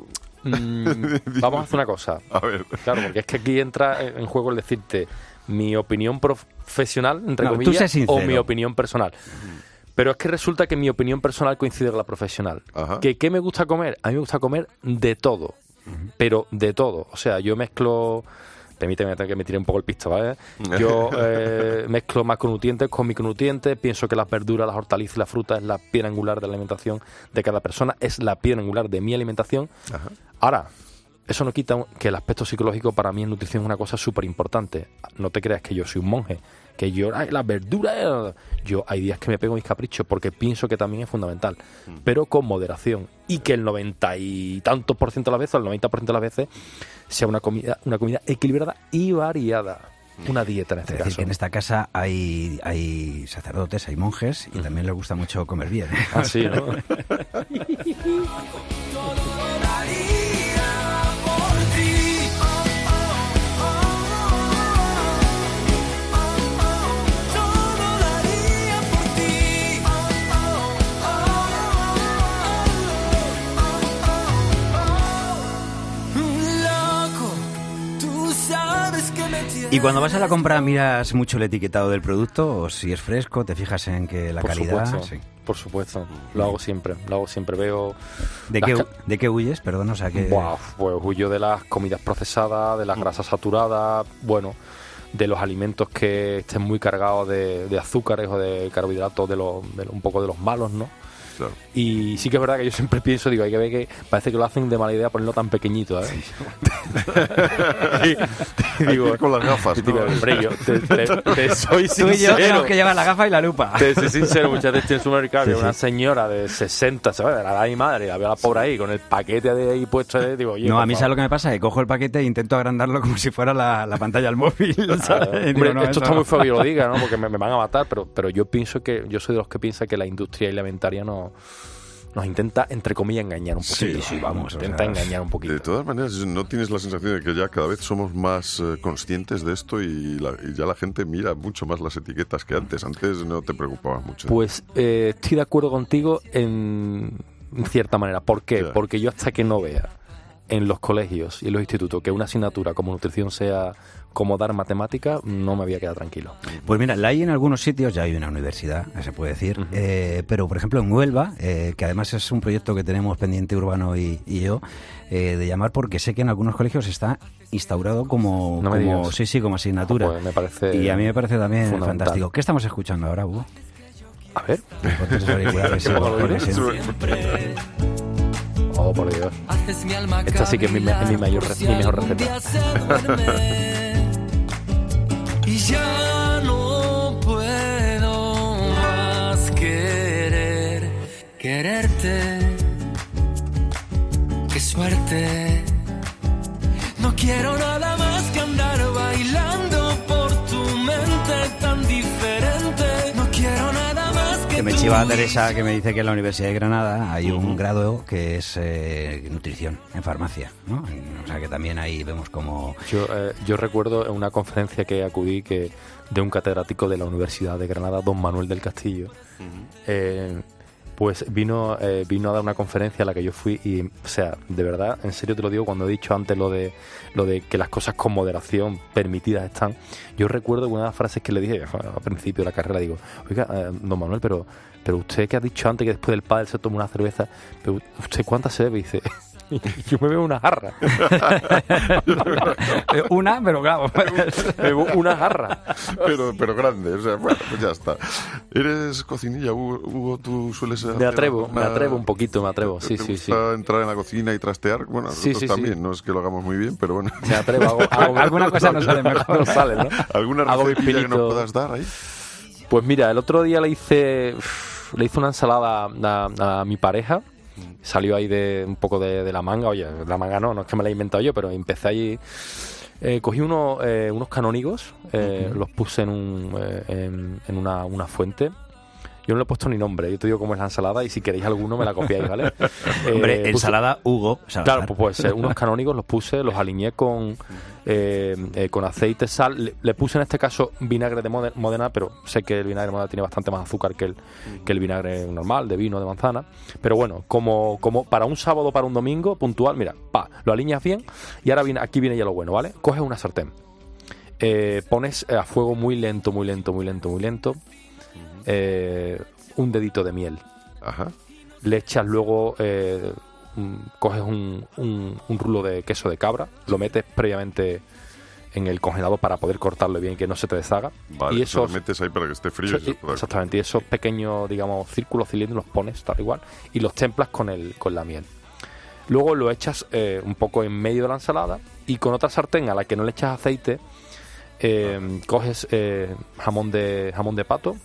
S8: Mm, vamos a hacer una cosa.
S1: A ver.
S8: Claro, porque es que aquí entra en juego el decirte mi opinión profesional, entre
S2: No,
S8: comillas, o mi opinión personal. Pero es que resulta que mi opinión personal coincide con la profesional.
S1: Ajá.
S8: ¿Que, ¿Qué me gusta comer? A mí me gusta comer de todo. Pero de todo. O sea, yo mezclo... Permíteme que me tire un poco el pisto, ¿vale? Yo eh, mezclo macronutrientes con micronutrientes. Pienso que las verduras, las hortalizas y la fruta es la piedra angular de la alimentación de cada persona. Es la piedra angular de mi alimentación. Ahora, eso no quita que el aspecto psicológico para mí en nutrición es una cosa súper importante. No te creas que yo soy un monje, que yo, ay, las verduras. eh". Yo hay días que me pego mis caprichos porque pienso que también es fundamental, pero con moderación. Y que el noventa y tantos por ciento de las veces, el 90 por ciento de las veces, sea una comida, una comida equilibrada y variada. Una dieta en
S2: Es
S8: este
S2: decir,
S8: caso.
S2: que en esta casa hay, hay sacerdotes, hay monjes y también les gusta mucho comer bien. ¿eh?
S8: Así, ¿no?
S2: Y cuando vas a la compra, miras mucho el etiquetado del producto, o si es fresco, te fijas en que la
S8: Por
S2: calidad.
S8: supuesto.
S2: sí.
S8: por supuesto. Lo hago siempre, lo hago siempre. Veo...
S2: ¿De qué, ¿De qué huyes? Perdón, o sea que...
S8: Buah, pues huyo de las comidas procesadas, de las grasas saturadas, bueno, de los alimentos que estén muy cargados de, de azúcares o de carbohidratos, de, los, de lo- un poco de los malos, ¿no?
S1: Claro.
S8: Y sí que es verdad que yo siempre pienso, digo, hay que ver que parece que lo hacen de mala idea ponerlo tan pequeñito, ¿eh? Y
S1: Hay que
S8: digo,
S1: ir con las gafas,
S8: y digo,
S1: ¿no?
S8: hombre, yo te, te- te soy
S2: Tú y yo
S8: sincero.
S2: tenemos que llevar la gafa y la lupa.
S8: Te soy sincero, muchas veces tienes un mercado
S2: Sí,
S8: una
S2: sí.
S8: señora de 60, ¿sabes? La de mi madre, la veo a la pobre ahí con el paquete de ahí puesto, de, digo, oye,
S2: No, a mí sabes lo que me pasa, que cojo el paquete e intento agrandarlo como si fuera la, la pantalla del móvil. ¿sabes?
S8: Hombre,
S2: Y digo, no,
S8: esto está
S2: no.
S8: muy feo que yo lo diga, ¿no? Porque me, me van a matar, pero, pero yo pienso que, yo soy de los que piensa que la industria alimentaria no, nos intenta, entre comillas, engañar un poquito.
S2: sí, vamos, o
S8: Intenta
S2: sea,
S8: engañar un poquito.
S1: De todas maneras, ¿no tienes la sensación de que ya cada vez somos más eh, conscientes de esto y, la- y ya la gente mira mucho más las etiquetas que antes? Antes no te preocupabas mucho.
S8: Pues eh, estoy de acuerdo contigo en, en cierta manera. ¿Por qué?
S1: Ya.
S8: Porque yo hasta que no vea en los colegios y en los institutos que una asignatura como nutrición sea como dar matemática, no me voy a quedar tranquilo.
S2: Pues mira, la hay en algunos sitios, ya hay una universidad, se puede decir, eh, pero por ejemplo en Huelva, eh, que además es un proyecto que tenemos pendiente Urbano y, y yo, eh, de llamar porque sé que en algunos colegios está instaurado como,
S8: No
S2: sí, sí, como asignatura.
S8: Pues me parece
S2: y a mí me parece también fantástico. ¿Qué estamos escuchando ahora, Hugo?
S8: A ver. Oh, por Dios. Esta sí que es mi, mayor, mi mejor receta.
S7: Y ya no puedo más querer quererte. Qué suerte. No quiero nada más
S2: me chiva Teresa que me dice que en la Universidad de Granada hay un grado que es eh, nutrición en farmacia, ¿no? O sea que también ahí vemos como...
S8: Yo, eh, yo recuerdo en una conferencia que acudí que de un catedrático de la Universidad de Granada, don Manuel del Castillo, eh, pues vino, eh, vino a dar una conferencia a la que yo fui y, o sea, de verdad, en serio te lo digo, cuando he dicho antes lo de, lo de que las cosas con moderación permitidas están, yo recuerdo una de las frases que le dije al principio de la carrera, digo, oiga, eh, don Manuel, pero, pero usted que ha dicho antes que después del padre se toma una cerveza, pero ¿usted cuántas se bebe? Y dice, yo me bebo una jarra.
S2: Una, pero claro.
S8: Una jarra.
S1: pero, pero grande, o sea, bueno, pues ya está. ¿Eres cocinilla, Hugo? ¿Tú sueles
S8: Me atrevo, me atrevo un poquito, me atrevo,
S1: ¿Te-
S8: sí,
S1: te
S8: sí, sí.
S1: entrar en la cocina y trastear? Bueno,
S8: Sí,
S1: nosotros
S8: sí, sí.
S1: también, no es que lo hagamos muy bien, pero bueno.
S8: Me atrevo, hago, hago-
S2: Alguna cosa no sale mejor.
S8: No sale, ¿no?
S1: ¿Alguna recetilla que nos puedas dar ahí?
S8: Pues mira, el otro día le hice le hice una ensalada a, a mi pareja. Salió ahí de un poco de, de la manga. Oye, la manga no, no es que me la he inventado yo, pero empecé ahí. eh, cogí unos, eh, unos canónigos, eh, los puse en, un, eh, en, en una, una fuente. Yo no le he puesto ni nombre, yo te digo cómo es la ensalada y si queréis alguno me la copiáis, ¿vale?
S2: Hombre,
S8: Eh, puse-
S2: ensalada Hugo. Salazar.
S8: Claro, pues puede ser. Unos canónigos los puse, los alineé con, eh, eh, con aceite, sal. Le, le puse en este caso vinagre de Mode- Modena, pero sé que el vinagre de Modena tiene bastante más azúcar que el, que el vinagre normal, de vino, de manzana. Pero bueno, como, como para un sábado, para un domingo puntual, mira, pa, lo alineas bien y ahora viene, aquí viene ya lo bueno, ¿vale? Coges una sartén, eh, pones a fuego muy lento, muy lento, muy lento, muy lento, eh, un dedito de miel
S1: Ajá.
S8: le echas luego, eh, un- coges un, un- un rulo de queso de cabra, lo metes previamente en el congelador para poder cortarlo bien y que no se te deshaga.
S1: Vale,
S8: y
S1: eso lo metes ahí para que esté frío.
S8: eso- exactamente, y esos pequeños, digamos, círculos cilindros los pones tal igual y los templas con, el, con la miel. Luego lo echas eh, un poco en medio de la ensalada y con otra sartén a la que no le echas aceite, eh, coges eh, jamón, de, jamón de pato,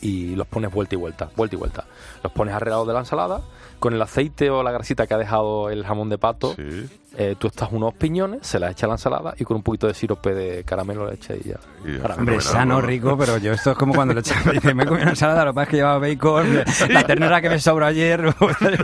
S8: Y los pones vuelta y vuelta, vuelta y vuelta. Los pones alrededor de la ensalada, con el aceite o la grasita que ha dejado el jamón de pato,
S1: Sí.
S8: eh, tú estás unos piñones, se las echa a la ensalada y con un poquito de sirope de caramelo le echas y ya.
S1: Y ya,
S8: Para-
S2: Hombre, sano,
S1: ¿no?
S2: rico, pero yo esto es como cuando le echaba, dice, me he comido una ensalada, lo que pasa es que llevaba bacon, la ternera que me sobró ayer.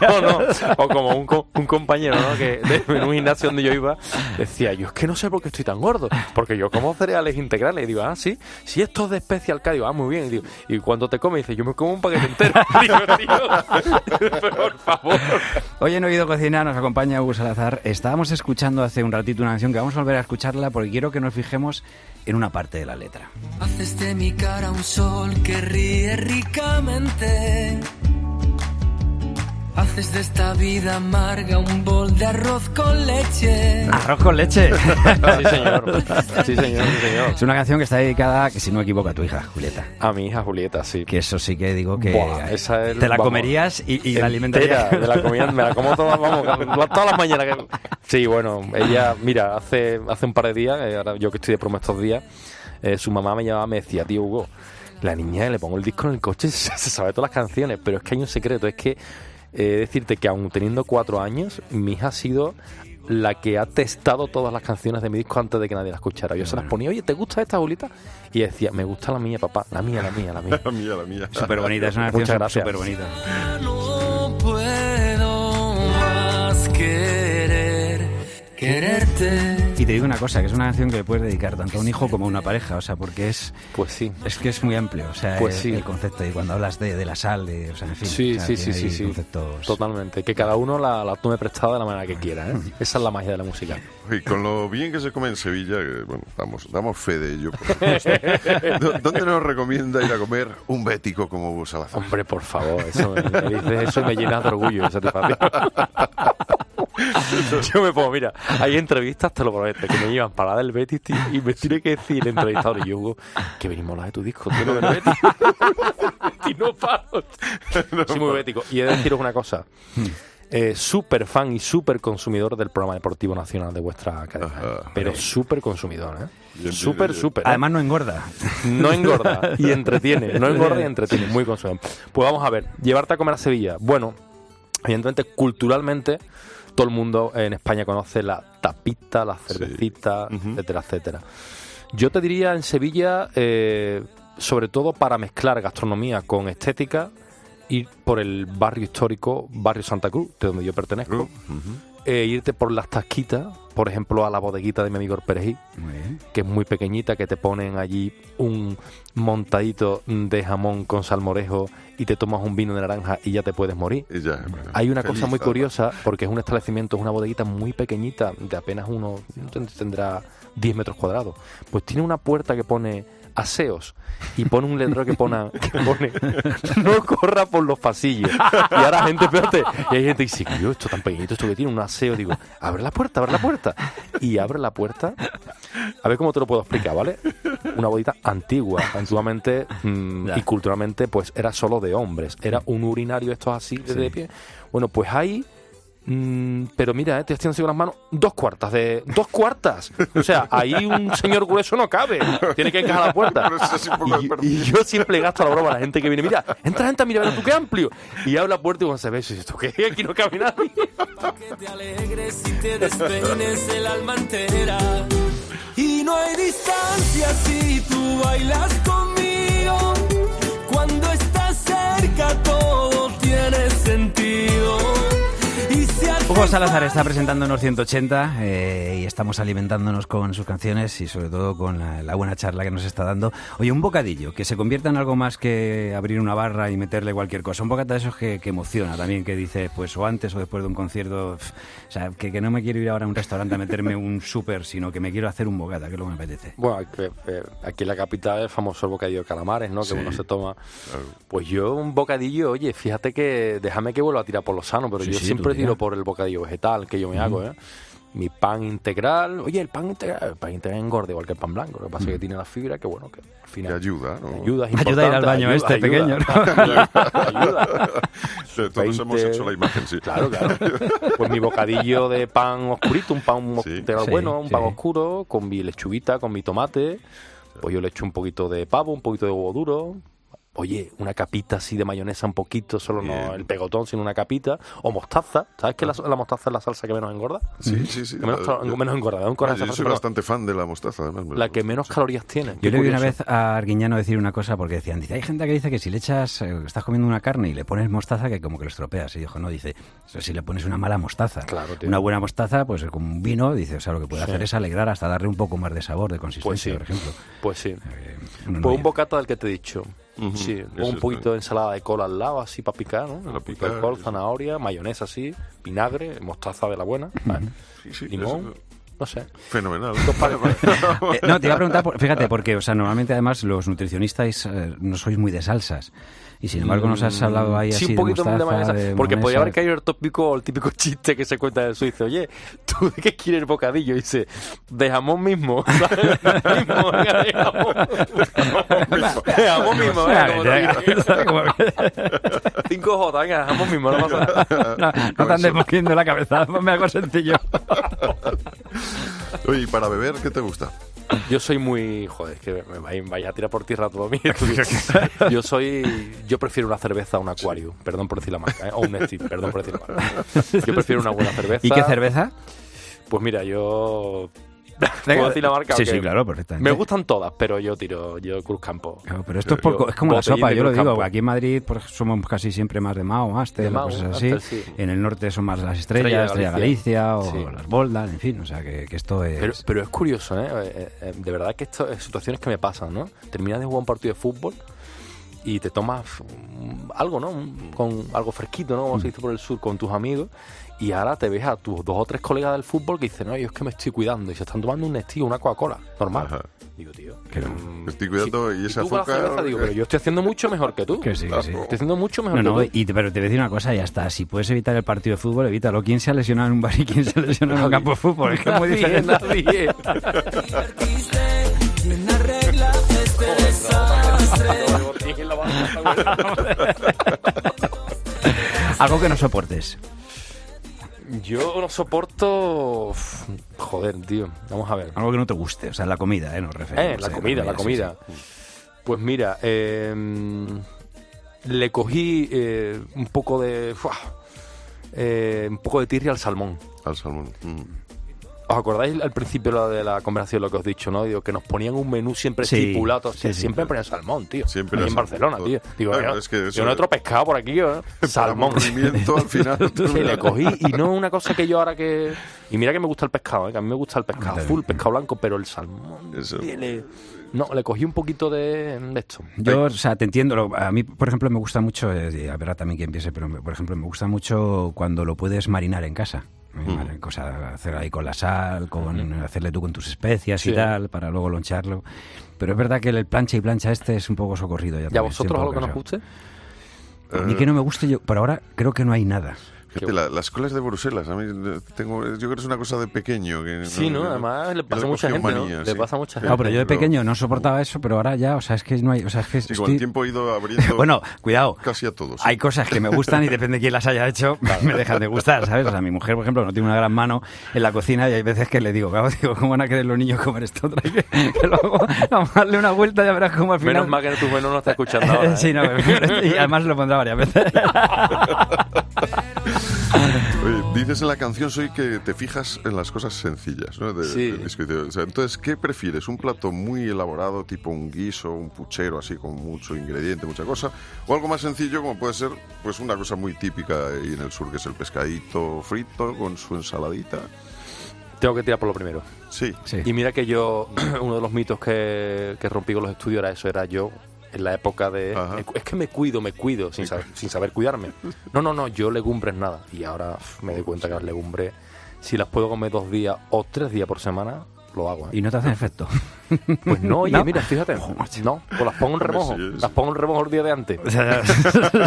S8: No, no, o como un, co- un compañero, ¿no? Que de- en un gimnasio donde yo iba decía, yo es que no sé por qué estoy tan gordo, porque yo como cereales integrales y digo, ah, sí, si esto es de especial K, digo, ah, muy bien, y, digo, y cuando te comes, dice, yo me como un paquete entero, digo, tío, favor.
S2: Hoy en Oído Cocina nos acompaña Hugo Salazar. Está estábamos escuchando hace un ratito una canción que vamos a volver a escucharla porque quiero que nos fijemos en una parte de la letra.
S7: Haces de mi cara un sol que ríe ricamente. Haces de esta vida amarga un bol de arroz con leche.
S2: Arroz con leche.
S8: Sí, señor. Sí, señor, sí, señor.
S2: Es una canción que está dedicada, que si no me equivoco, a tu hija, Julieta.
S8: A mi hija Julieta, sí.
S2: Que eso sí que digo que
S8: Buah, esa es-
S2: te la
S8: vamos,
S2: comerías y, y la alimentarías.
S8: De la comida, me la como todas, vamos, todas las mañanas. que- Sí, bueno, ella, mira, hace, hace un par de días, eh, ahora yo que estoy de promo estos días, eh, su mamá me llamaba y me decía, tío Hugo, la niña le pongo el disco en el coche, se sabe todas las canciones, pero es que hay un secreto, es que eh, decirte que aún teniendo cuatro años, mi hija ha sido la que ha testado todas las canciones de mi disco antes de que nadie las escuchara. Yo se las ponía, oye, ¿te gusta esta, Julita? Y decía, me gusta la mía, papá, la mía, la mía, la mía.
S1: La mía, la mía.
S2: Súper bonita, es una canción súper bonita.
S7: Quererte.
S2: Y te digo una cosa, que es una canción que le puedes dedicar tanto a un hijo como a una pareja, o sea, porque es
S8: Pues sí.
S2: es que es muy amplio, o sea,
S8: Pues
S2: el,
S8: sí.
S2: el concepto y cuando hablas de, de la sal, de, o sea, en fin,
S8: Sí,
S2: o sea,
S8: sí, sí, sí, sí.
S2: conceptos-
S8: Totalmente. Que cada uno la, la tome prestada de la manera que quiera. ¿eh? Esa es la magia de la música.
S1: Y con lo bien que se come en Sevilla, que, bueno, damos, damos fe de ello. ¿Dó- ¿Dónde nos recomienda ir a comer un bético como Hugo Salazar?
S8: Hombre, por favor, eso me, me dices eso me llenas de orgullo satisfacción. Yo me pongo, mira, hay entrevistas, te lo prometo, que me llevan para la del Betis tío, y me tiene que decir el entrevistador y yo, Hugo, que venimos a hablar de tu disco, tío, no del Betis. y no paro. Soy muy bético. Y he de deciros una cosa. Eh, súper fan y súper consumidor del programa deportivo nacional de vuestra cadena.
S1: Ajá.
S8: Pero súper consumidor, ¿eh? Súper, súper.
S2: Además no engorda.
S8: No engorda y entretiene. No engorda y entretiene. Muy consumidor. Pues vamos a ver. Llevarte a comer a Sevilla. Bueno, evidentemente, culturalmente, todo el mundo en España conoce la tapita, la cervecita, etcétera, etcétera. Yo te diría en Sevilla, eh, sobre todo para mezclar gastronomía con estética, ir por el barrio histórico, barrio Santa Cruz, de donde yo pertenezco. E irte por las tasquitas, por ejemplo, a la bodeguita de mi amigo el
S2: bien.
S8: que es muy pequeñita, que te ponen allí un montadito de jamón con salmorejo y te tomas un vino de naranja y ya te puedes morir.
S1: Y ya, bueno,
S8: Hay una cosa muy curiosa, porque es un establecimiento, es una bodeguita muy pequeñita, de apenas uno, tendrá 10 metros cuadrados. Pues tiene una puerta que pone aseos y pone un letrero que pone, que pone no corra por los pasillos. Y ahora gente, espérate, y hay gente que dice, yo, esto tan pequeñito, esto que tiene un aseo, digo, abre la puerta, abre la puerta. Y abre la puerta. A ver cómo te lo puedo explicar, ¿vale? Una bodeguita antigua, antiguamente mm, y culturalmente, pues era solo de hombres. Era un urinario, estos así, de, de pie. Bueno, pues hay Mm, pero mira, eh, te estoy haciendo las manos dos cuartas de dos cuartas. O sea, ahí un señor grueso no cabe. Tiene que encajar la puerta.
S1: Es
S8: Y, yo siempre gasto la broma a la gente que viene. Mira, entra, entra, mira, mira tú qué amplio. Y abre la puerta y cuando se ve, dice, ¿esto qué? Aquí no cabe nadie.
S7: que te alegres y te despeines el alma entera. Y no hay distancia si tú bailas conmigo. Cuando estás cerca todo tiene sentido.
S2: Hugo Salazar está presentándonos 180 eh, y estamos alimentándonos con sus canciones y sobre todo con la, buena charla que nos está dando. Oye, un bocadillo que se convierta en algo más que abrir una barra y meterle cualquier cosa. Un bocata de esos que, que emociona también, que dice, pues o antes o después de un concierto, sea, que, que no me quiero ir ahora a un restaurante a meterme un súper, sino que me quiero hacer un bocata, que es lo que me apetece.
S8: Bueno, aquí- en la capital el famoso bocadillo de calamares, ¿no? Que uno se toma. Pues yo un bocadillo, oye, fíjate que déjame que vuelva a tirar por lo sano, pero
S2: Sí,
S8: yo
S2: sí,
S8: siempre tiro por el bocadillo vegetal que yo me hago, ¿eh? Mi pan integral, oye, el pan integral, el pan integral engorda igual que el pan blanco, lo que pasa es que tiene la fibra que bueno, que al
S1: Que
S8: final
S1: ayuda, ¿no?
S8: ayuda, es
S2: Ayuda a ir al baño
S8: ayuda,
S2: este
S8: ayuda.
S2: pequeño,
S8: ayuda.
S1: Sí, Todos hemos
S8: 20.
S1: hecho la imagen, sí.
S8: Claro, claro. Pues mi bocadillo de pan oscurito, un pan
S1: Sí.
S8: integral
S2: Sí,
S8: bueno, un pan
S2: sí.
S8: oscuro, con mi lechuguita, con mi tomate. Pues yo le echo un poquito de pavo, un poquito de huevo duro. Oye, una capita así de mayonesa, un poquito, solo
S1: Bien.
S8: no el pegotón, sino una capita. O mostaza. ¿Sabes que la, la mostaza es la salsa que menos engorda?
S1: Sí, sí, sí.
S8: Que menos,
S1: Eh,
S8: menos engorda. un
S1: ah, yo soy
S8: pero
S1: bastante fan de la mostaza, además. me
S8: La que menos
S1: sí.
S8: calorías tiene.
S2: Yo
S8: Qué
S2: le vi una vez a Arguiñano decir una cosa porque decían, dice, hay gente que dice que si le echas, eh, estás comiendo una carne y le pones mostaza que como que lo estropeas. Y dijo, no, dice, eso si le pones una mala mostaza.
S8: Claro, tío.
S2: Una buena mostaza, pues como un vino, dice, o sea, lo que puede
S8: Sí.
S2: hacer es alegrar hasta darle un poco más de sabor, de consistencia,
S8: Pues sí.
S2: por ejemplo.
S8: Pues sí.
S2: Eh, no
S8: Pues un bocata del que te he dicho.
S1: Ujú,
S8: Sí,
S1: eso
S8: luego un poquito de ensalada de col al lado, así para picar, ¿no?
S1: Para picar,
S8: de col, zanahoria, mayonesa así, vinagre, mostaza de la buena, ¿vale?
S1: Sí, sí,
S8: limón,
S1: eso-
S8: no sé.
S1: Fenomenal.
S2: Eh, no, te iba a preguntar, por- fíjate, porque, o sea, normalmente además los nutricionistas eh, no sois muy de salsas. Y sin embargo nos has hablado ahí
S8: Sí,
S2: así
S8: un poquito
S2: de
S8: de,
S2: mostaza,
S8: mayonesa,
S2: de
S8: porque podía
S2: mayonesa.
S8: haber caído el tópico, el típico chiste que se cuenta del suizo. Oye, ¿tú de qué quieres el bocadillo? Y dice, de jamón mismo. mismo, de jamón. De jamón mismo, venga, como te digo. Cinco J, venga, jamón mismo, no pasa nada.
S2: No, no te andes moviendo la cabeza, ponme algo sencillo.
S1: Oye, ¿y para beber qué te gusta?
S8: Yo soy muy. Joder, es que me vais a tirar por tierra todo mi estudio. Yo soy. Yo prefiero una cerveza a un acuario. Perdón por decir la marca, ¿eh? O un Nestlé, perdón por decir la marca. Yo prefiero una buena cerveza.
S2: ¿Y qué cerveza?
S8: Pues mira, yo. ¿Puedo decir la marca? o
S2: Sí, sí, claro, perfectamente.
S8: Me gustan todas, pero yo tiro. Yo Cruz Campo.
S2: Claro, pero esto es, por- es como la sopa, yo lo digo.
S8: Campo.
S2: Aquí en Madrid somos casi siempre más de Mao, Master,
S8: De Mao,
S2: cosas así.
S8: Master, sí.
S2: En el norte son más las estrellas,
S8: Estrella
S2: Estrella
S8: Galicia.
S2: Galicia, o las Boldas, en fin. O sea, que, que esto es.
S8: Pero, pero es curioso, ¿eh? Eh, eh, De verdad que esto es situaciones que me pasan, ¿no? Terminas de jugar un partido de fútbol y te tomas mm, algo, ¿no? Con algo fresquito, ¿no? Como se dice por el sur, con tus amigos. Y ahora te ves a tus dos o tres colegas del fútbol que dicen, no, yo es que me estoy cuidando. Y se están tomando un Nestlé o una Coca-Cola, normal.
S1: Ajá.
S8: Digo, tío.
S2: Que no.
S8: mm,
S1: Me estoy cuidando y esa azúcar-
S8: cerveza, digo, pero yo estoy haciendo mucho mejor que tú.
S2: Que sí, que sí.
S8: Estoy haciendo mucho mejor
S2: No, no,
S8: que tú.
S2: y te- pero te voy a decir una cosa, ya está. Si puedes evitar el partido de fútbol, evítalo. ¿Quién se ha lesionado en un bar y quién se ha lesionado en un campo de fútbol? Es que es muy
S8: Nadie,
S2: diferente. Algo que no soportes.
S8: Yo no soporto. Joder, tío. Vamos a ver.
S2: Algo que no te guste. O sea, la comida, ¿eh? Nos referimos.
S8: Eh, la comida, la comida.
S2: sí.
S8: Pues mira, eh, le cogí eh, un poco de. Eh, un poco de tirria al salmón.
S1: Al salmón. Mm.
S8: ¿Os acordáis al principio lo de la conversación lo que os he dicho, no? Digo, que nos ponían un menú siempre
S2: Sí,
S8: estipulado.
S2: sí, sí.
S8: siempre me ponían salmón, tío.
S1: Siempre
S8: Aquí en Barcelona,
S1: todo.
S8: tío. Digo,
S1: Claro,
S8: yo,
S1: es que
S8: yo no he otro pescado por aquí, ¿eh? Salmón.
S1: aburrimiento, al final.
S8: Sí, le cogí y no una cosa que yo ahora que... Y mira que me gusta el pescado, ¿eh? que a mí me gusta el pescado, full pescado blanco, pero el salmón
S1: Eso.
S8: tiene... No, le cogí un poquito de, de esto.
S2: Yo, o sea, te entiendo. lo- A mí, por ejemplo, me gusta mucho, eh, a ver también que empiece, pero me- por ejemplo, me gusta mucho cuando lo puedes marinar en casa. Mar- Cosa, hacer ahí con la sal, con hacerle tú con tus especias y
S8: Sí.
S2: tal, para luego loncharlo. Pero es verdad que el plancha y plancha este es un poco socorrido. Ya
S8: ¿Y a vosotros algo que nos guste?
S2: Ni que no me guste, yo, por ahora creo que no hay nada.
S1: Fíjate, la- las colas de Bruselas, a mí eh, tengo, yo creo que es una cosa de pequeño. Que
S8: Sí, ¿no? Además le pasa a mucha gente, ¿no?
S1: manía,
S8: Le
S1: sí.
S8: pasa a mucha
S1: Sí,
S2: No, pero yo de pequeño no soportaba eso, pero ahora ya, o sea, es que no hay, o sea, es que
S1: Sí, con
S2: estoy-
S1: el tiempo he ido abriendo
S2: Bueno, cuidado.
S1: casi a todos.
S2: Hay cosas que me gustan y depende de quién las haya hecho, me dejan de gustar, ¿sabes? O sea, mi mujer, por ejemplo, no tiene una gran mano en la cocina y hay veces que le digo, digo, ¿cómo van a querer los niños comer esto? Trae que, que luego vamos a darle una vuelta, ya verás cómo al final...
S8: Menos mal que tu bueno no está escuchando ahora. ¿eh?
S2: Sí, no, y además lo pondrá varias veces.
S1: Oye, dices en la canción Soy que te fijas en las cosas sencillas, ¿no? De-
S8: Sí.
S1: del disco. O sea, entonces, ¿qué prefieres? ¿Un plato muy elaborado, tipo un guiso, un puchero, así con mucho ingrediente, mucha cosa? ¿O algo más sencillo, como puede ser pues una cosa muy típica ahí en el sur, que es el pescadito frito con su ensaladita?
S8: Tengo que tirar por lo primero.
S1: Sí.
S2: Sí.
S8: Y mira que yo, uno de los mitos que, que rompí con los estudios era eso, era yo en la época de...
S1: Ajá.
S8: Es que me cuido, me cuido, sin saber, sin saber cuidarme. No, no, no, yo legumbres nada. Y ahora me doy cuenta que las legumbres, si las puedo comer dos días o tres días por semana, lo hago. ¿eh?
S2: Y no te hacen efecto.
S8: Pues no, oye,
S2: ¿No?
S8: mira, fíjate. No, pues las pongo en remojo.
S1: sí,
S8: Las pongo en remojo el día de antes.
S2: O sea,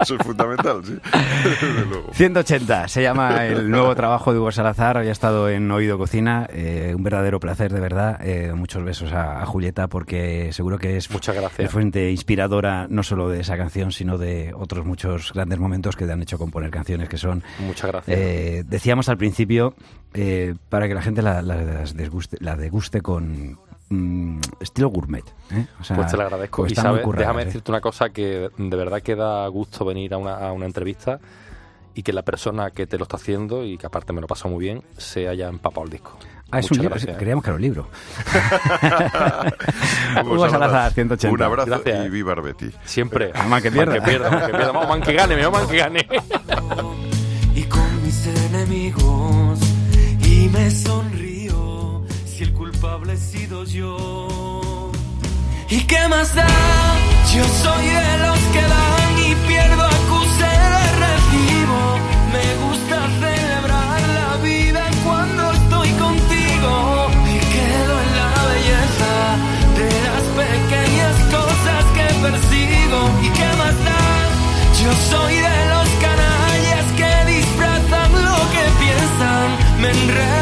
S1: Eso es fundamental, sí. Desde luego.
S2: 180 se llama el nuevo trabajo de Hugo Salazar. Había estado en Oído Cocina. eh, un verdadero placer, de verdad. Eh, muchos besos a, a Julieta porque seguro que es
S8: Muchas gracias.
S2: fuente inspiradora no solo de esa canción, sino de otros muchos grandes momentos que te han hecho componer canciones que son.
S8: Muchas gracias.
S2: eh, decíamos al principio, eh, para que la gente la, la- las desguste- la deguste con mm, estilo gourmet. ¿eh? O sea,
S8: Pues te lo agradezco.
S2: pues
S8: Y sabes,
S2: curradas,
S8: déjame
S2: ¿eh?
S8: decirte una cosa que de verdad que da gusto venir a una, a una entrevista y que la persona que te lo está haciendo y que aparte me lo pasó muy bien se haya empapado el disco.
S2: Ah, es
S8: Muchas
S2: un libro.
S8: gracias. ¿eh?
S2: Creíamos que era un libro.
S1: Hugo
S2: Hugo Salazar, 180.
S1: Un abrazo
S8: Gracias.
S1: y viva Arbeti.
S8: Siempre.
S2: Man que pierda.
S8: Man que pierda, man que pierda. Vamos, man que gane, me man que gane.
S7: y con mis enemigos y me sonrío yo ¿Y qué más da? Yo soy de los que dan y pierdo acuse de recibo. Me gusta celebrar la vida cuando estoy contigo. Me quedo en la belleza de las pequeñas cosas que persigo. ¿Y qué más da? Yo soy de los canallas que disfrazan lo que piensan. Me enredo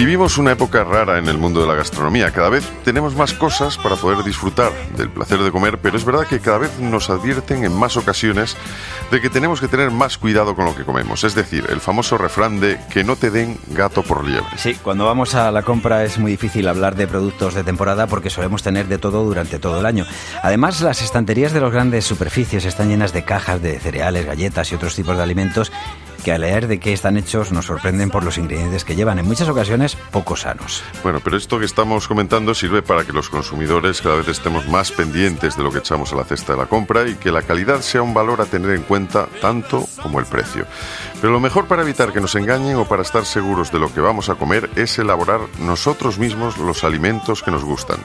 S1: Vivimos una época rara en el mundo de la gastronomía. Cada vez tenemos más cosas para poder disfrutar del placer de comer, pero es verdad que cada vez nos advierten en más ocasiones de que tenemos que tener más cuidado con lo que comemos. Es decir, el famoso refrán de que no te den gato por liebre.
S2: Sí, cuando vamos a la compra es muy difícil hablar de productos de temporada porque solemos tener de todo durante todo el año. Además, las estanterías de los grandes superficies están llenas de cajas de cereales, galletas y otros tipos de alimentos que al leer de qué están hechos nos sorprenden por los ingredientes que llevan, en muchas ocasiones poco sanos.
S1: Bueno, pero esto que estamos comentando sirve para que los consumidores cada vez estemos más pendientes de lo que echamos a la cesta de la compra y que la calidad sea un valor a tener en cuenta tanto como el precio. Pero lo mejor para evitar que nos engañen o para estar seguros de lo que vamos a comer es elaborar nosotros mismos los alimentos que nos gustan.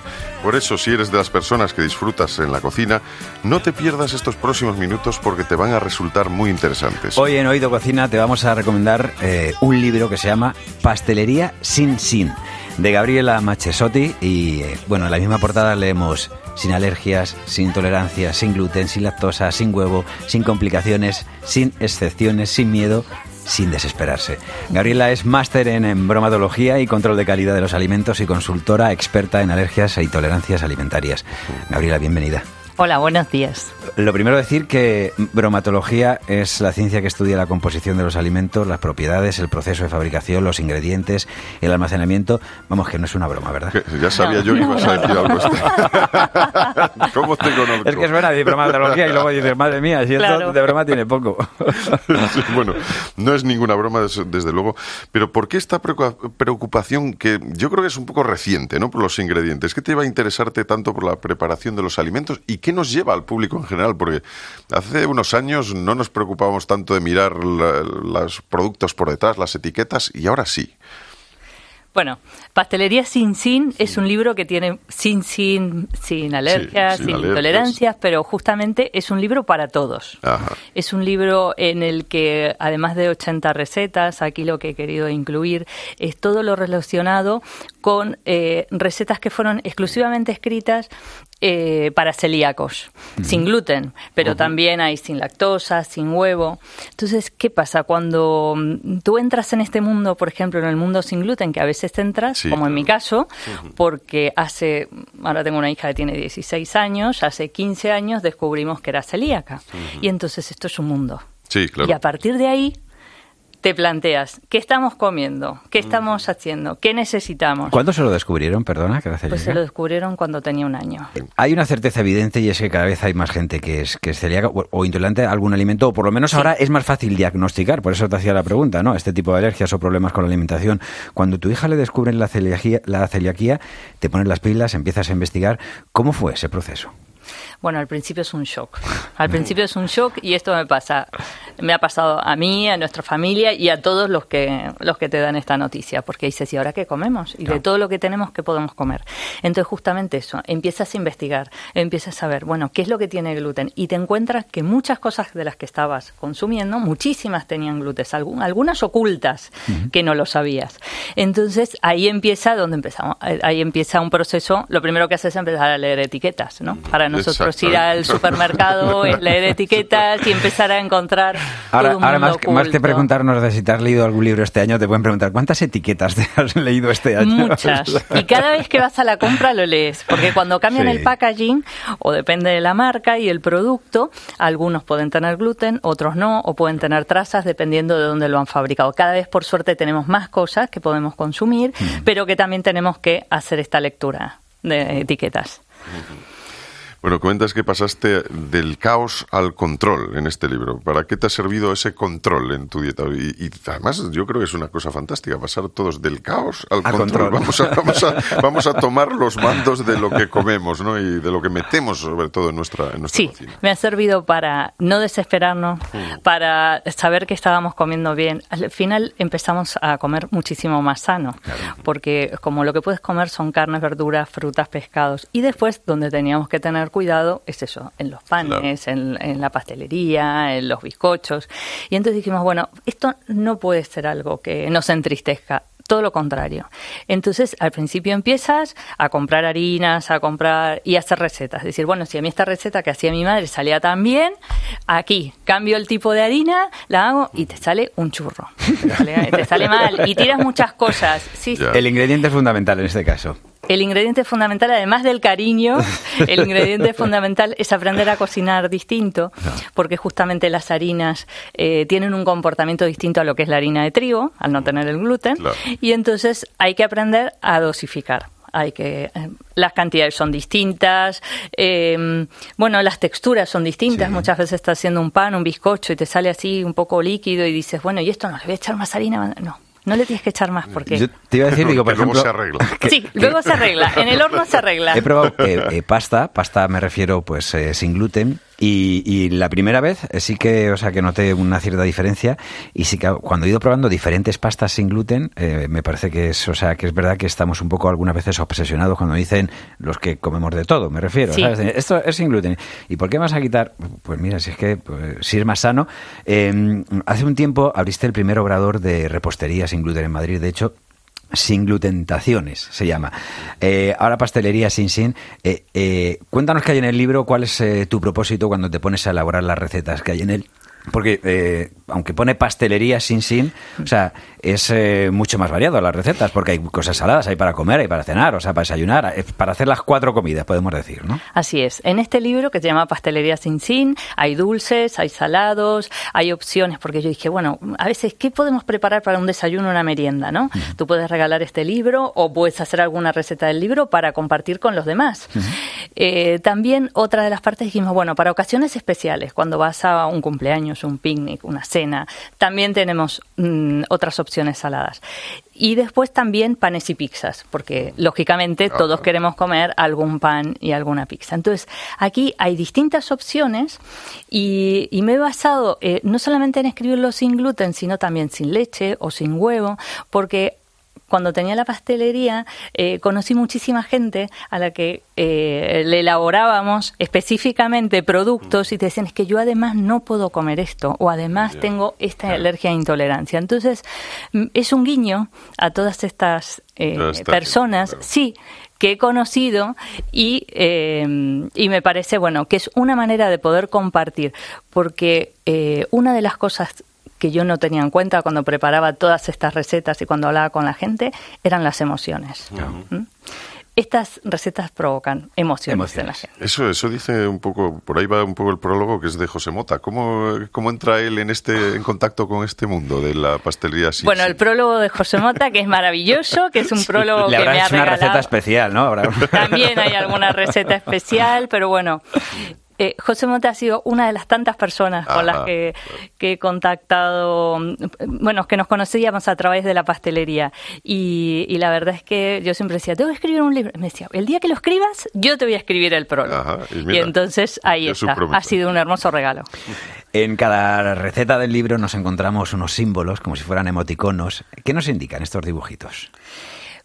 S1: Por eso, si eres de las personas que disfrutas en la cocina, no te pierdas estos próximos minutos porque te van a resultar muy interesantes.
S2: Hoy en Oído Cocina te vamos a recomendar eh, un libro que se llama Pastelería sin sin, de Gabriela Machesotti. Y eh, bueno, en la misma portada leemos sin alergias, sin intolerancias, sin gluten, sin lactosa, sin huevo, sin complicaciones, sin excepciones, sin miedo. Sin desesperarse. Gabriela es máster en, en bromatología y control de calidad de los alimentos y consultora experta en alergias e intolerancias alimentarias. Gabriela, bienvenida.
S9: Hola, buenos días.
S2: Lo primero decir que bromatología es la ciencia que estudia la composición de los alimentos, las propiedades, el proceso de fabricación, los ingredientes, el almacenamiento. Vamos, que no es una broma, ¿verdad?
S1: Que Ya sabía yo que ibas a decir algo. ¿Cómo te conozco?
S2: Es que suena de bromatología y luego dices, madre mía, si esto de broma tiene poco.
S1: Sí, bueno, no es ninguna broma, des- desde luego. Pero ¿por qué esta preocupa- preocupación que yo creo que es un poco reciente, ¿no? Por los ingredientes. ¿Qué te va a interesarte tanto por la preparación de los alimentos y qué nos lleva al público en general? Porque hace unos años no nos preocupábamos tanto de mirar la- los productos por detrás, las etiquetas, y ahora sí.
S9: Bueno, Pastelería sin sin es un libro que tiene sin sin, sin alergias,
S1: sin
S9: sin,
S1: alergias.
S9: intolerancias, pero justamente es un libro para todos.
S1: Ajá.
S9: Es un libro en el que, además de 80 recetas, aquí lo que he querido incluir es todo lo relacionado con eh, recetas que fueron exclusivamente escritas eh, para celíacos, sin gluten, pero también hay sin lactosa, sin huevo. Entonces, ¿qué pasa? Cuando mm, tú entras en este mundo, por ejemplo, en el mundo sin gluten, que a veces te entras,
S1: Sí,
S9: como en mi caso, porque hace, ahora tengo una hija que tiene 16 años, hace 15 años descubrimos que era celíaca. Y entonces esto es un mundo.
S1: Sí, claro.
S9: Y a partir de ahí te planteas, ¿qué estamos comiendo? ¿Qué estamos haciendo? ¿Qué necesitamos?
S2: ¿Cuándo se lo descubrieron? Perdona, que
S9: Pues se lo descubrieron cuando tenía un año.
S2: Hay una certeza evidente y es que cada vez hay más gente que es, que es celíaca o, o intolerante a algún alimento, o por lo menos ahora es más fácil diagnosticar. Por eso te hacía la pregunta, ¿no? Este tipo de alergias o problemas con la alimentación. Cuando tu hija le descubren la celiaquía, la celiaquía te pones las pilas, empiezas a investigar. ¿Cómo fue ese proceso?
S9: Bueno, al principio es un shock. Al principio es un shock y esto me pasa, me ha pasado a mí, a nuestra familia y a todos los que los que te dan esta noticia, porque dices, ¿y ahora qué comemos? Y de todo lo que tenemos, ¿qué podemos comer? Entonces, justamente eso, empiezas a investigar, empiezas a ver, bueno, ¿qué es lo que tiene gluten? Y te encuentras que muchas cosas de las que estabas consumiendo, muchísimas tenían gluten, algunas ocultas que no lo sabías. Entonces, ahí empieza donde empezamos, ahí empieza un proceso, lo primero que haces es empezar a leer etiquetas, ¿no? Para nosotros ir al supermercado es leer etiquetas y empezar a encontrar
S2: Ahora,
S9: todo un
S2: ahora
S9: mundo
S2: más, que- más que preguntarnos de si te has leído algún libro este año, te pueden preguntar ¿cuántas etiquetas te has leído este año?
S9: Muchas. Y cada vez que vas a la compra lo lees, porque cuando cambian
S2: Sí.
S9: el packaging, o depende de la marca y el producto, algunos pueden tener gluten, otros no, o pueden tener trazas dependiendo de dónde lo han fabricado. Cada vez, por suerte, tenemos más cosas que podemos consumir, pero que también tenemos que hacer esta lectura de etiquetas.
S1: Bueno, comentas que pasaste del caos al control en este libro. ¿Para qué te ha servido ese control en tu dieta? Y, y además yo creo que es una cosa fantástica, pasar todos del caos al
S2: A
S1: control.
S2: control.
S1: Vamos, a, vamos, a, vamos a tomar los mandos de lo que comemos ¿no? y de lo que metemos sobre todo en nuestra, en nuestra
S9: Sí,
S1: cocina.
S9: me ha servido para no desesperarnos,
S1: Mm.
S9: para saber que estábamos comiendo bien. Al final empezamos a comer muchísimo más sano, porque como lo que puedes comer son carnes, verduras, frutas, pescados. Y después, donde teníamos que tener cuidado, es eso, en los panes, en, en la pastelería, en los bizcochos. Y entonces dijimos, bueno, esto no puede ser algo que nos entristezca. Todo lo contrario. Entonces, al principio empiezas a comprar harinas, a comprar y a hacer recetas. Es decir, bueno, si a mí esta receta que hacía mi madre salía tan bien, aquí cambio el tipo de harina, la hago y te sale un churro. Te sale, te sale mal y tiras muchas cosas. Sí, sí.
S2: El ingrediente es fundamental en este caso.
S9: El ingrediente fundamental, además del cariño, el ingrediente fundamental es aprender a cocinar distinto, porque justamente las harinas eh, tienen un comportamiento distinto a lo que es la harina de trigo, al no tener el gluten,
S1: Claro.
S9: y entonces hay que aprender a dosificar. Hay que eh, las cantidades son distintas, eh, bueno, las texturas son distintas. Muchas veces estás haciendo un pan, un bizcocho y te sale así un poco líquido y dices, bueno, y esto no le voy a echar más harina, no, no le tienes que echar más porque
S2: Yo te iba a decir,
S1: Que
S2: digo, por
S1: luego
S2: ejemplo...
S1: se arregla.
S9: sí, luego se arregla, en el horno se arregla.
S2: He probado eh, eh, pasta, pasta me refiero pues eh, sin gluten y, y la primera vez eh, sí que, o sea, que noté una cierta diferencia y sí que cuando he ido probando diferentes pastas sin gluten eh, me parece que es, o sea, que es verdad que estamos un poco algunas veces obsesionados cuando dicen los que comemos de todo, me refiero,
S9: Sí.
S2: ¿sabes? Esto es sin gluten. ¿Y por qué vas a quitar? Pues mira, si es que pues, si es más sano. Eh, hace un tiempo abriste el primer obrador de repostería sin gluten en Madrid, de hecho sin glutentaciones se llama. Eh, ahora pastelería sin sin. Eh, eh, cuéntanos qué hay en el libro, cuál es eh, tu propósito cuando te pones a elaborar las recetas que hay en él. Porque eh, aunque pone pastelería sin sin, o sea, es eh, mucho más variado las recetas, porque hay cosas saladas, hay para comer, hay para cenar, o sea, para desayunar, eh, para hacer las cuatro comidas, podemos decir, ¿no?
S9: Así es. En este libro que se llama Pastelería sin sin, hay dulces, hay salados, hay opciones, porque yo dije, bueno, a veces, ¿qué podemos preparar para un desayuno o una merienda, no? Tú puedes regalar este libro o puedes hacer alguna receta del libro para compartir con los demás. Eh, también otra de las partes dijimos, bueno, para ocasiones especiales, cuando vas a un cumpleaños, un picnic, una cena, también tenemos mm, otras opciones saladas. Y después también panes y pizzas, porque lógicamente todos queremos comer algún pan y alguna pizza. Entonces, aquí hay distintas opciones y, y me he basado eh, no solamente en escribirlo sin gluten, sino también sin leche o sin huevo, porque cuando tenía la pastelería, eh, conocí muchísima gente a la que eh, le elaborábamos específicamente productos y te decían, es que yo además no puedo comer esto o además tengo esta alergia e intolerancia. Entonces, mm, es un guiño a todas estas eh, personas,
S1: claro.
S9: sí, que he conocido y, eh, y me parece, bueno, que es una manera de poder compartir, porque eh, una de las cosas que yo no tenía en cuenta cuando preparaba todas estas recetas y cuando hablaba con la gente eran las emociones. ¿Mm? Estas recetas provocan emociones, en la gente.
S1: Eso, eso dice un poco, por ahí va un poco el prólogo que es de José Mota. ¿Cómo, cómo entra él en este, en contacto con este mundo de la pastelería sin
S9: bueno, el prólogo de José Mota, que es maravilloso, que es un prólogo
S2: Le
S9: que me ha
S2: hecho una
S9: regalado.
S2: receta especial, ¿no? Habrá-
S9: También hay alguna receta especial, pero bueno. Eh, José Mota ha sido una de las tantas personas con las que, que he contactado, mm, bueno, que nos conocíamos a través de la pastelería. Y, y la verdad es que yo siempre decía, tengo que escribir un libro. Me decía, el día que lo escribas, yo te voy a escribir el prólogo.
S1: Ajá, y
S9: y, entonces ahí está. Ha sido un hermoso regalo.
S2: En cada receta del libro nos encontramos unos símbolos, como si fueran emoticonos. ¿Qué nos indican estos dibujitos?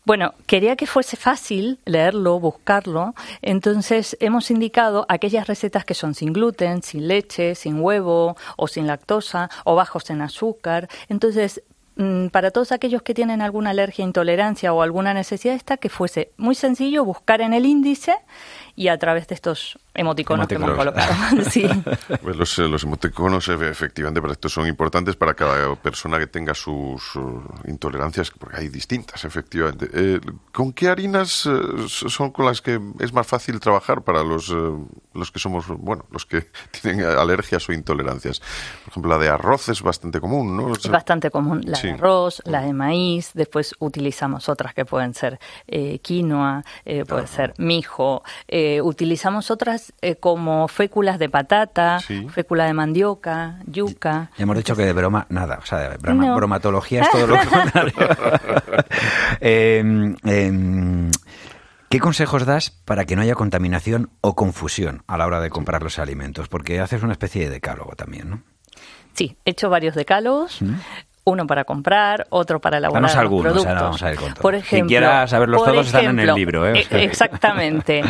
S9: Bueno, quería que fuese fácil leerlo, buscarlo, entonces hemos indicado aquellas recetas que son sin gluten, sin leche, sin huevo o sin lactosa o bajos en azúcar. Entonces, mm, para todos aquellos que tienen alguna alergia, intolerancia o alguna necesidad esta, que fuese muy sencillo buscar en el índice y a través de estos emoticonos, que hemos colocado. sí.
S1: Pues los, eh, los emoticonos efe- efectivamente para esto son importantes para cada persona que tenga sus uh, intolerancias, porque hay distintas, efectivamente. Eh, ¿Con qué harinas eh, son con las que es más fácil trabajar para los, eh, los que somos, bueno, los que tienen alergias o intolerancias? Por ejemplo, la de arroz es bastante común, ¿no?
S9: Es bastante común la
S1: Sí.
S9: de arroz, la de maíz, después utilizamos otras que pueden ser eh, quinoa, eh, puede ser mijo, eh, utilizamos otras eh, como féculas de patata,
S1: Sí.
S9: fécula de mandioca, yuca.
S2: Ya hemos dicho que de broma, nada. O sea, de broma-
S9: No.
S2: bromatología es todo lo contrario. Eh, eh, ¿Qué consejos das para que no haya contaminación o confusión a la hora de comprar los alimentos? Porque haces una especie de decálogo también, ¿no?
S9: Sí, he hecho varios decálogos. Uno para comprar, otro para elaborar los
S2: algunos,
S9: productos.
S2: ahora vamos a todo.
S9: Por
S2: Quien
S9: ejemplo,
S2: quiera saberlos todos están en el libro, ¿eh?
S9: Eh, Exactamente.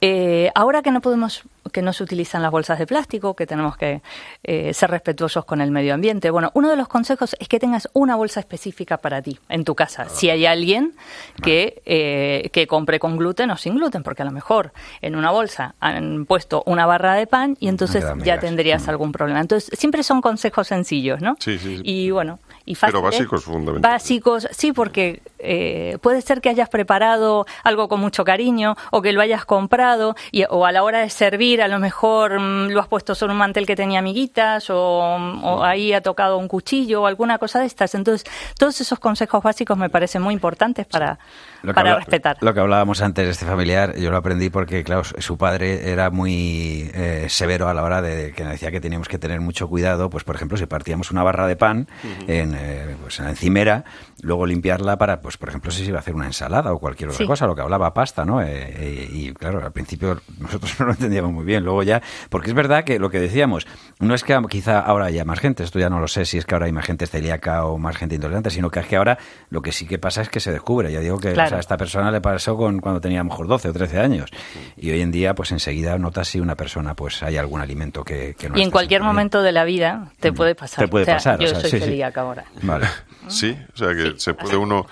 S9: Eh, ahora que no podemos, que no se utilizan las bolsas de plástico, que tenemos que eh, ser respetuosos con el medio ambiente. Bueno, uno de los consejos es que tengas una bolsa específica para ti en tu casa. Si hay alguien que, eh, que compre con gluten o sin gluten, porque a lo mejor en una bolsa han puesto una barra de pan y entonces
S1: quedan
S9: ya tendrías algún problema. Entonces, siempre son consejos sencillos, ¿no?
S1: Sí, sí, sí.
S9: Y bueno, y
S1: Pero
S9: fáciles.
S1: básicos, fundamentalmente.
S9: Básicos, sí, porque eh, puede ser que hayas preparado algo con mucho cariño o que lo hayas comprado y, o a la hora de servir a lo mejor mm, lo has puesto sobre un mantel que tenía amiguitas o, o ahí ha tocado un cuchillo o alguna cosa de estas. Entonces, todos esos consejos básicos me parecen muy importantes para, para
S2: habla-
S9: respetar.
S2: Lo que hablábamos antes de este familiar, yo lo aprendí porque, claro, su padre era muy eh, severo a la hora de que decía que teníamos que tener mucho cuidado, pues por ejemplo, si partíamos una barra de pan en, eh, pues, en la encimera, luego limpiarla para, pues por ejemplo, si se iba a hacer una ensalada o cualquier otra
S9: Sí.
S2: cosa, lo que hablaba pasta, ¿no? Eh, eh, y claro, al principio nosotros no lo entendíamos muy bien, luego ya, porque es verdad que lo que decíamos, no es que quizá ahora haya más gente, esto ya no lo sé si es que ahora hay más gente celíaca o más gente intolerante, sino que es que ahora lo que sí que pasa es que se descubre, ya digo que o sea, a esta persona le pasó con cuando tenía a lo mejor 12 o 13 años y hoy en día pues enseguida notas si una persona pues hay algún alimento que, que no
S9: y en cualquier
S2: bien.
S9: momento de la vida te puede pasar.
S2: Te puede
S9: O sea,
S2: pasar, o
S9: Yo
S2: sea,
S9: soy
S2: sí, sí.
S9: celíaca ahora.
S2: Vale.
S1: Sí, o sea que se puede uno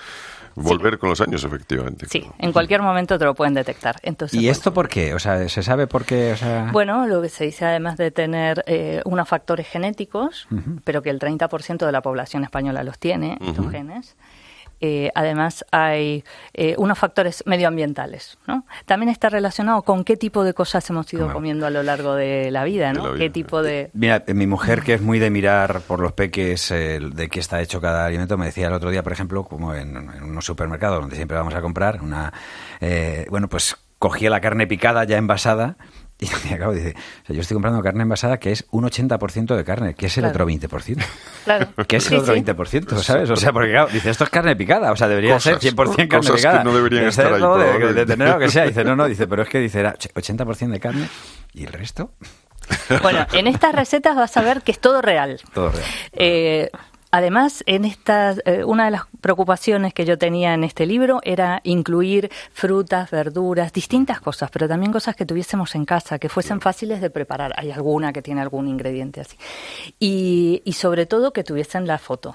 S1: volver con los años, efectivamente.
S9: Sí, en cualquier momento te lo pueden detectar. Entonces,
S2: ¿Y
S9: bueno.
S2: esto por qué? O sea, ¿se sabe por qué? O sea...
S9: Bueno, lo que se dice además de tener eh, unos factores genéticos, pero que el 30% de la población española los tiene, estos
S1: Ujú.
S9: genes. Eh, además hay eh, unos factores medioambientales, ¿no? También está relacionado con qué tipo de cosas hemos ido
S2: Claro.
S9: comiendo a lo largo de la vida, ¿no?
S1: la vida,
S9: qué tipo de...
S2: Mira, mi mujer, que es muy de mirar por los peques eh, de qué está hecho cada alimento, me decía el otro día, por ejemplo, como en, en unos supermercados donde siempre vamos a comprar, una, eh, bueno, pues cogía la carne picada ya envasada y acabo dice, o sea, yo estoy comprando carne envasada que es un 80% de carne, que es el
S9: Claro.
S2: otro 20%.
S9: Claro.
S2: Que es
S9: Sí,
S2: el otro
S9: sí.
S2: 20%, ¿sabes? O sea, porque claro, dice, esto es carne picada, o sea, debería
S1: Cosas,
S2: ser 100% carne
S1: cosas que
S2: picada.
S1: no deberían
S2: de
S1: estar ahí,
S2: de- tener lo que sea. Dice, no, no, dice, pero es que dice, era 80% de carne y el resto,
S9: Bueno, en estas recetas vas a ver que es todo real.
S2: todo real.
S9: Eh, además, en estas, eh, una de las preocupaciones que yo tenía en este libro era incluir frutas, verduras, distintas cosas, pero también cosas que tuviésemos en casa, que fuesen fáciles de preparar. Hay alguna que tiene algún ingrediente así. Y, y sobre todo que tuviesen la foto.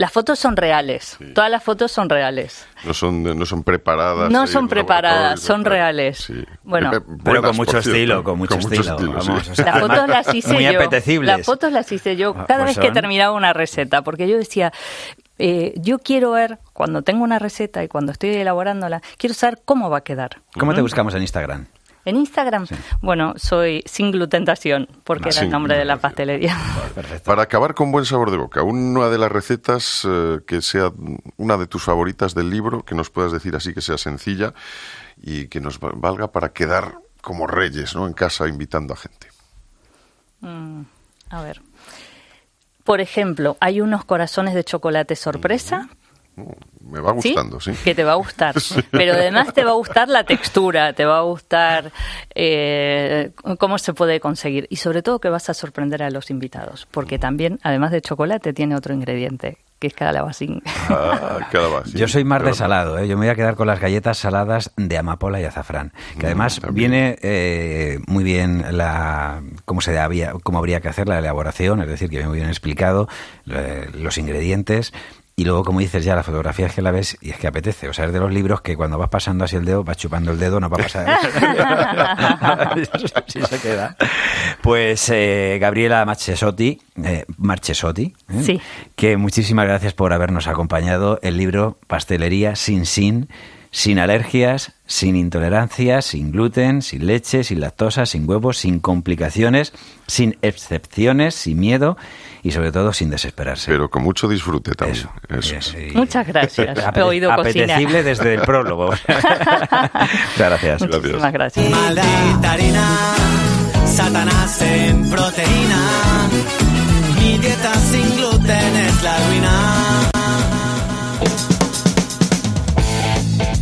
S9: Las fotos son reales, todas las fotos son reales.
S1: No son, no son preparadas.
S9: No son preparadas, son reales.
S1: Sí.
S9: Bueno.
S2: Pero con mucho estilo, con mucho estilo.
S1: sí.
S9: Las fotos las hice
S2: muy
S9: yo.
S2: apetecibles.
S9: Las fotos las hice yo
S2: Ah,
S9: cada
S2: pues
S9: vez que terminaba una receta, porque yo decía, eh, yo quiero ver, cuando tengo una receta y cuando estoy elaborándola, quiero saber cómo va a quedar.
S2: ¿Cómo te buscamos en Instagram?
S9: En Instagram, bueno, soy sin glutentación, porque era el nombre de la pastelería.
S2: Perfecto.
S1: Para acabar con buen sabor de boca, una de las recetas eh, que sea una de tus favoritas del libro, que nos puedas decir así que sea sencilla y que nos val- valga para quedar como reyes, ¿no? En casa invitando a gente.
S9: Mm, a ver. Por ejemplo, hay unos corazones de chocolate sorpresa.
S1: Me va gustando, sí.
S9: Que te va a gustar. Pero además te va a gustar la textura, te va a gustar eh, cómo se puede conseguir. Y sobre todo que vas a sorprender a los invitados. Porque también, además de chocolate, tiene otro ingrediente, que es calabacín.
S1: Ah, calabacín,
S2: Yo soy más de salado, ¿eh? yo me voy a quedar con las galletas saladas de amapola y azafrán, que además
S1: Mm, también.
S2: viene eh, muy bien la cómo se había, cómo habría que hacer la elaboración, es decir, que viene muy bien explicado eh, los ingredientes. Y luego, como dices, ya la fotografía es que la ves y es que apetece. O sea, es de los libros que cuando vas pasando así el dedo, vas chupando el dedo, no va a pasar. sí se queda. Pues eh, Gabriela Marchesotti, eh, Marchesotti, ¿eh?
S9: Sí.
S2: que muchísimas gracias por habernos acompañado. El libro Pastelería sin sin sin alergias, sin intolerancias, sin gluten, sin leche, sin lactosa, sin huevos, sin complicaciones, sin excepciones, sin miedo y sobre todo sin desesperarse.
S1: Pero con mucho disfrute también. Eso es.
S9: Muchas gracias. He oído cocina.
S2: apetecible desde el prólogo. Muchas gracias.
S9: Muchísimas gracias.
S10: Maldita harina, Satanás en proteína. Mi dieta sin gluten es la ruina.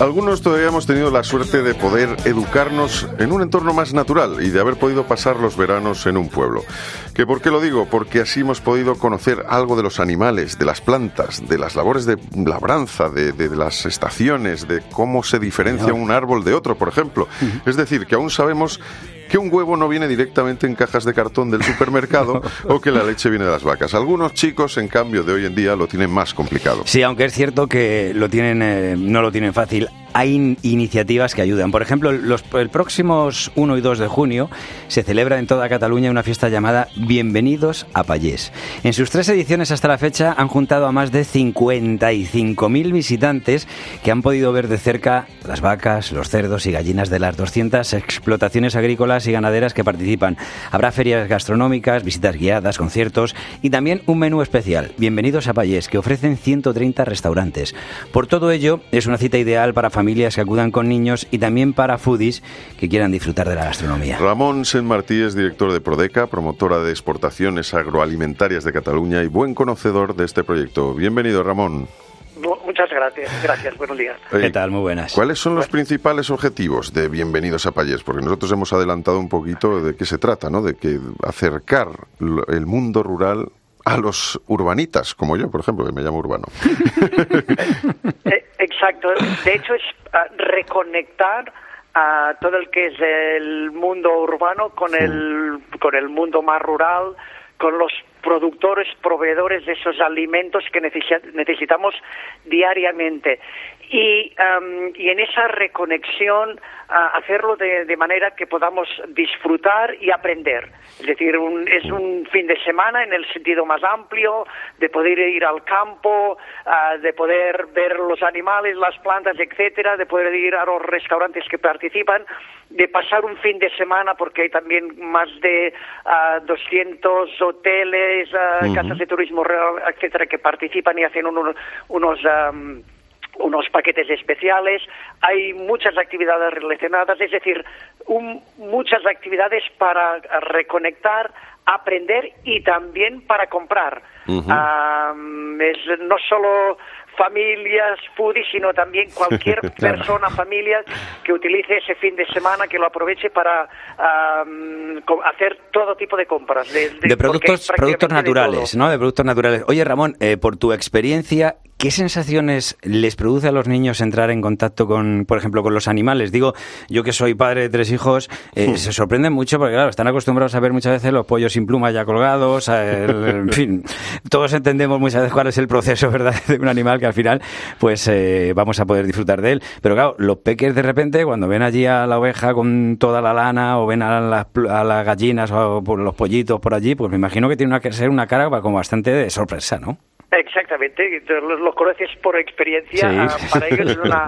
S1: Algunos todavía hemos tenido la suerte de poder educarnos en un entorno más natural y de haber podido pasar los veranos en un pueblo. ¿Que ¿Por qué lo digo? Porque así hemos podido conocer algo de los animales, de las plantas, de las labores de labranza, de, de- de las estaciones, de cómo se diferencia un árbol de otro, por ejemplo. Es decir, que aún sabemos que un huevo no viene directamente en cajas de cartón del supermercado o que la leche viene de las vacas. Algunos chicos, en cambio, de hoy en día lo tienen más complicado.
S2: Sí, aunque es cierto que lo tienen, eh, no lo tienen fácil. Hay in- iniciativas que ayudan. Por ejemplo, los, el próximos 1 y 2 de junio se celebra en toda Cataluña una fiesta llamada Bienvenidos a Pallés. En sus tres ediciones hasta la fecha han juntado a más de 55.000 visitantes que han podido ver de cerca las vacas, los cerdos y gallinas de las 200 explotaciones agrícolas y ganaderas que participan. Habrá ferias gastronómicas, visitas guiadas, conciertos y también un menú especial, Bienvenidos a Pallés, que ofrecen 130 restaurantes. Por todo ello, es una cita ideal para familias que acudan con niños y también para foodies que quieran disfrutar de la gastronomía.
S1: Ramón Sen Martí es director de Prodeca, promotora de exportaciones agroalimentarias de Cataluña y buen conocedor de este proyecto. Bienvenido, Ramón.
S11: Mu- Muchas gracias, gracias, buenos días.
S1: Oye,
S2: tal? Muy buenas.
S1: ¿Cuáles son los principales objetivos de Bienvenidos a Pallés? Porque nosotros hemos adelantado un poquito de qué se trata, ¿no? De que acercar lo- el mundo rural a los urbanitas, como yo, por ejemplo, que me llamo Urbano.
S11: Exacto, de hecho es ah, reconectar a todo el que es el mundo urbano con el, con el mundo más rural, con los productores, proveedores de esos alimentos que necesi- necesitamos diariamente. Y, am, y en esa reconexión ah, hacerlo de, de manera que podamos disfrutar y aprender. Es decir, un- es un fin de semana en el sentido más amplio, de poder ir al campo, ah, de poder ver los animales, las plantas, etcétera, de poder ir a los restaurantes que participan, de pasar un fin de semana, porque hay también más de ah, 200 hoteles,
S12: Ujú.
S11: casas de turismo rural, etcétera, que participan y hacen unos, unos am, unos paquetes especiales, hay muchas actividades relacionadas, es decir, un- muchas actividades para reconectar, aprender y también para comprar. Am, es no solo familias, foodies, sino también cualquier
S2: Claro.
S11: persona, familia que utilice ese fin de semana, que lo aproveche para co- hacer todo tipo de compras. De, de-
S2: De
S11: porque
S2: productos, naturales. ¿no? De productos naturales. Oye, Ramón, eh, por tu experiencia, ¿qué sensaciones les produce a los niños entrar en contacto con, por ejemplo, con los animales? Digo, yo que soy padre de tres hijos, eh, se sorprenden mucho porque, claro, están acostumbrados a ver muchas veces los pollos sin pluma ya colgados, el- en fin, todos entendemos muchas veces cuál es el proceso, ¿verdad?, de un animal que al final, pues, eh, vamos a poder disfrutar de él. Pero claro, los peques de repente, cuando ven allí a la oveja con toda la lana o ven a las, a las gallinas o por los pollitos por allí, pues me imagino que tiene una, que ser una cara como bastante de sorpresa, ¿no?
S11: Exactamente, tú lo, lo conoces por experiencia.
S2: Sí.
S11: ah, para ellos es una,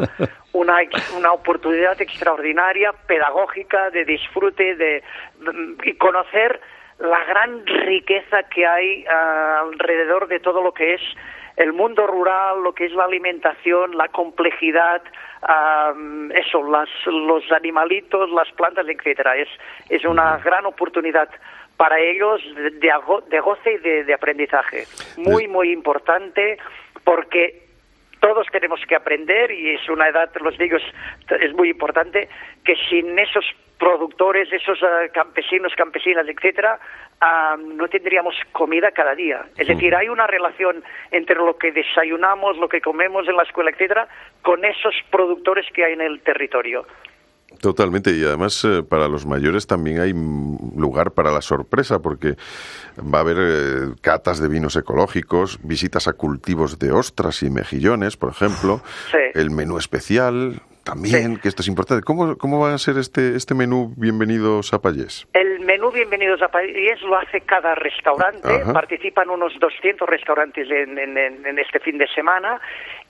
S11: una, una oportunidad extraordinaria, pedagógica, de disfrute, de, y conocer la gran riqueza que hay ah, alrededor de todo lo que es el mundo rural, lo que es la alimentación, la complejidad, ah, eso, las, los animalitos, las plantas, etcétera. Es, es una gran oportunidad para ellos de, goce y de, de aprendizaje. Muy, muy importante porque todos tenemos que aprender y es una edad, los digo, es, muy importante que sin esos productores, esos ah, campesinos, campesinas, etcétera, ah, no tendríamos comida cada día. Es decir, hay una relación entre lo que desayunamos, lo que comemos en la escuela, etcétera, con esos productores que hay en el territorio.
S1: Totalmente, y además eh, para los mayores también hay lugar para la sorpresa, porque va a haber eh, catas de vinos ecológicos, visitas a cultivos de ostras y mejillones, por ejemplo,
S11: Sí.
S1: el menú especial, también, que esto es importante. ¿Cómo, ¿Cómo va a ser este, este menú Bienvenidos a Payés?
S11: El menú Bienvenidos a Payés lo hace cada restaurante,
S1: Ajá.
S11: participan unos 200 restaurantes en, en- en- este fin de semana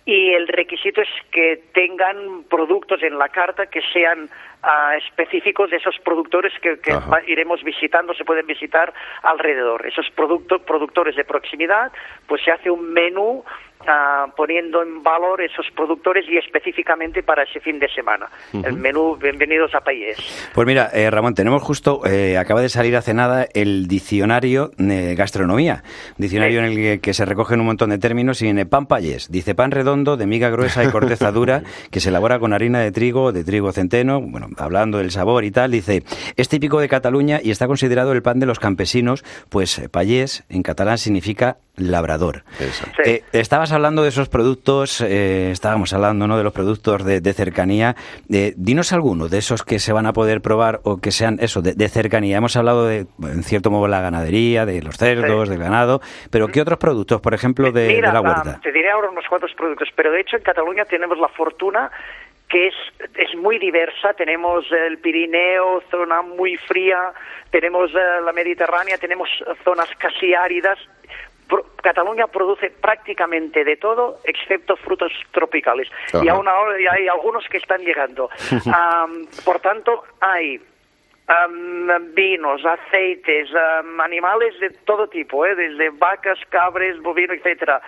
S11: y el requisito es que tengan productos en la carta que sean ah, específicos de esos productores que, que iremos visitando, se pueden visitar alrededor. Esos productos, productores de proximidad, pues se hace un menú ah, poniendo en valor esos productores y específicamente para ese fin de semana. El menú Bienvenidos a Payés.
S2: Pues mira, eh, Ramón, tenemos justo, eh, acaba de salir hace nada el diccionario de gastronomía, un diccionario en el que, que se recogen un montón de términos y viene pan payés, dice pan redondo de miga gruesa y corteza dura que se elabora con harina de trigo, de trigo centeno, bueno, hablando del sabor y tal, dice, es típico de Cataluña y está considerado el pan de los campesinos, pues eh, payés en catalán significa labrador. Eh, estabas hablando de esos productos, eh, estábamos hablando ¿no? de los productos de, de cercanía. Eh, dinos alguno de esos que se van a poder probar o que sean eso, de, de cercanía. Hemos hablado de, en cierto modo, la ganadería, de los cerdos, del ganado, pero ¿qué otros productos, por ejemplo, de,
S11: Mira,
S2: de la
S11: ah,
S2: huerta?
S11: te diré ahora unos cuantos productos, pero de hecho en Cataluña tenemos la fortuna que es, es muy diversa. Tenemos el Pirineo, zona muy fría, tenemos eh, la Mediterránea, tenemos zonas casi áridas. Cataluña produce prácticamente de todo excepto frutos tropicales y aún ahora hay algunos que están llegando. Am, por tanto, hay am, vinos, aceites, am, animales de todo tipo, ¿eh? desde vacas, cabres, bovino, etcétera,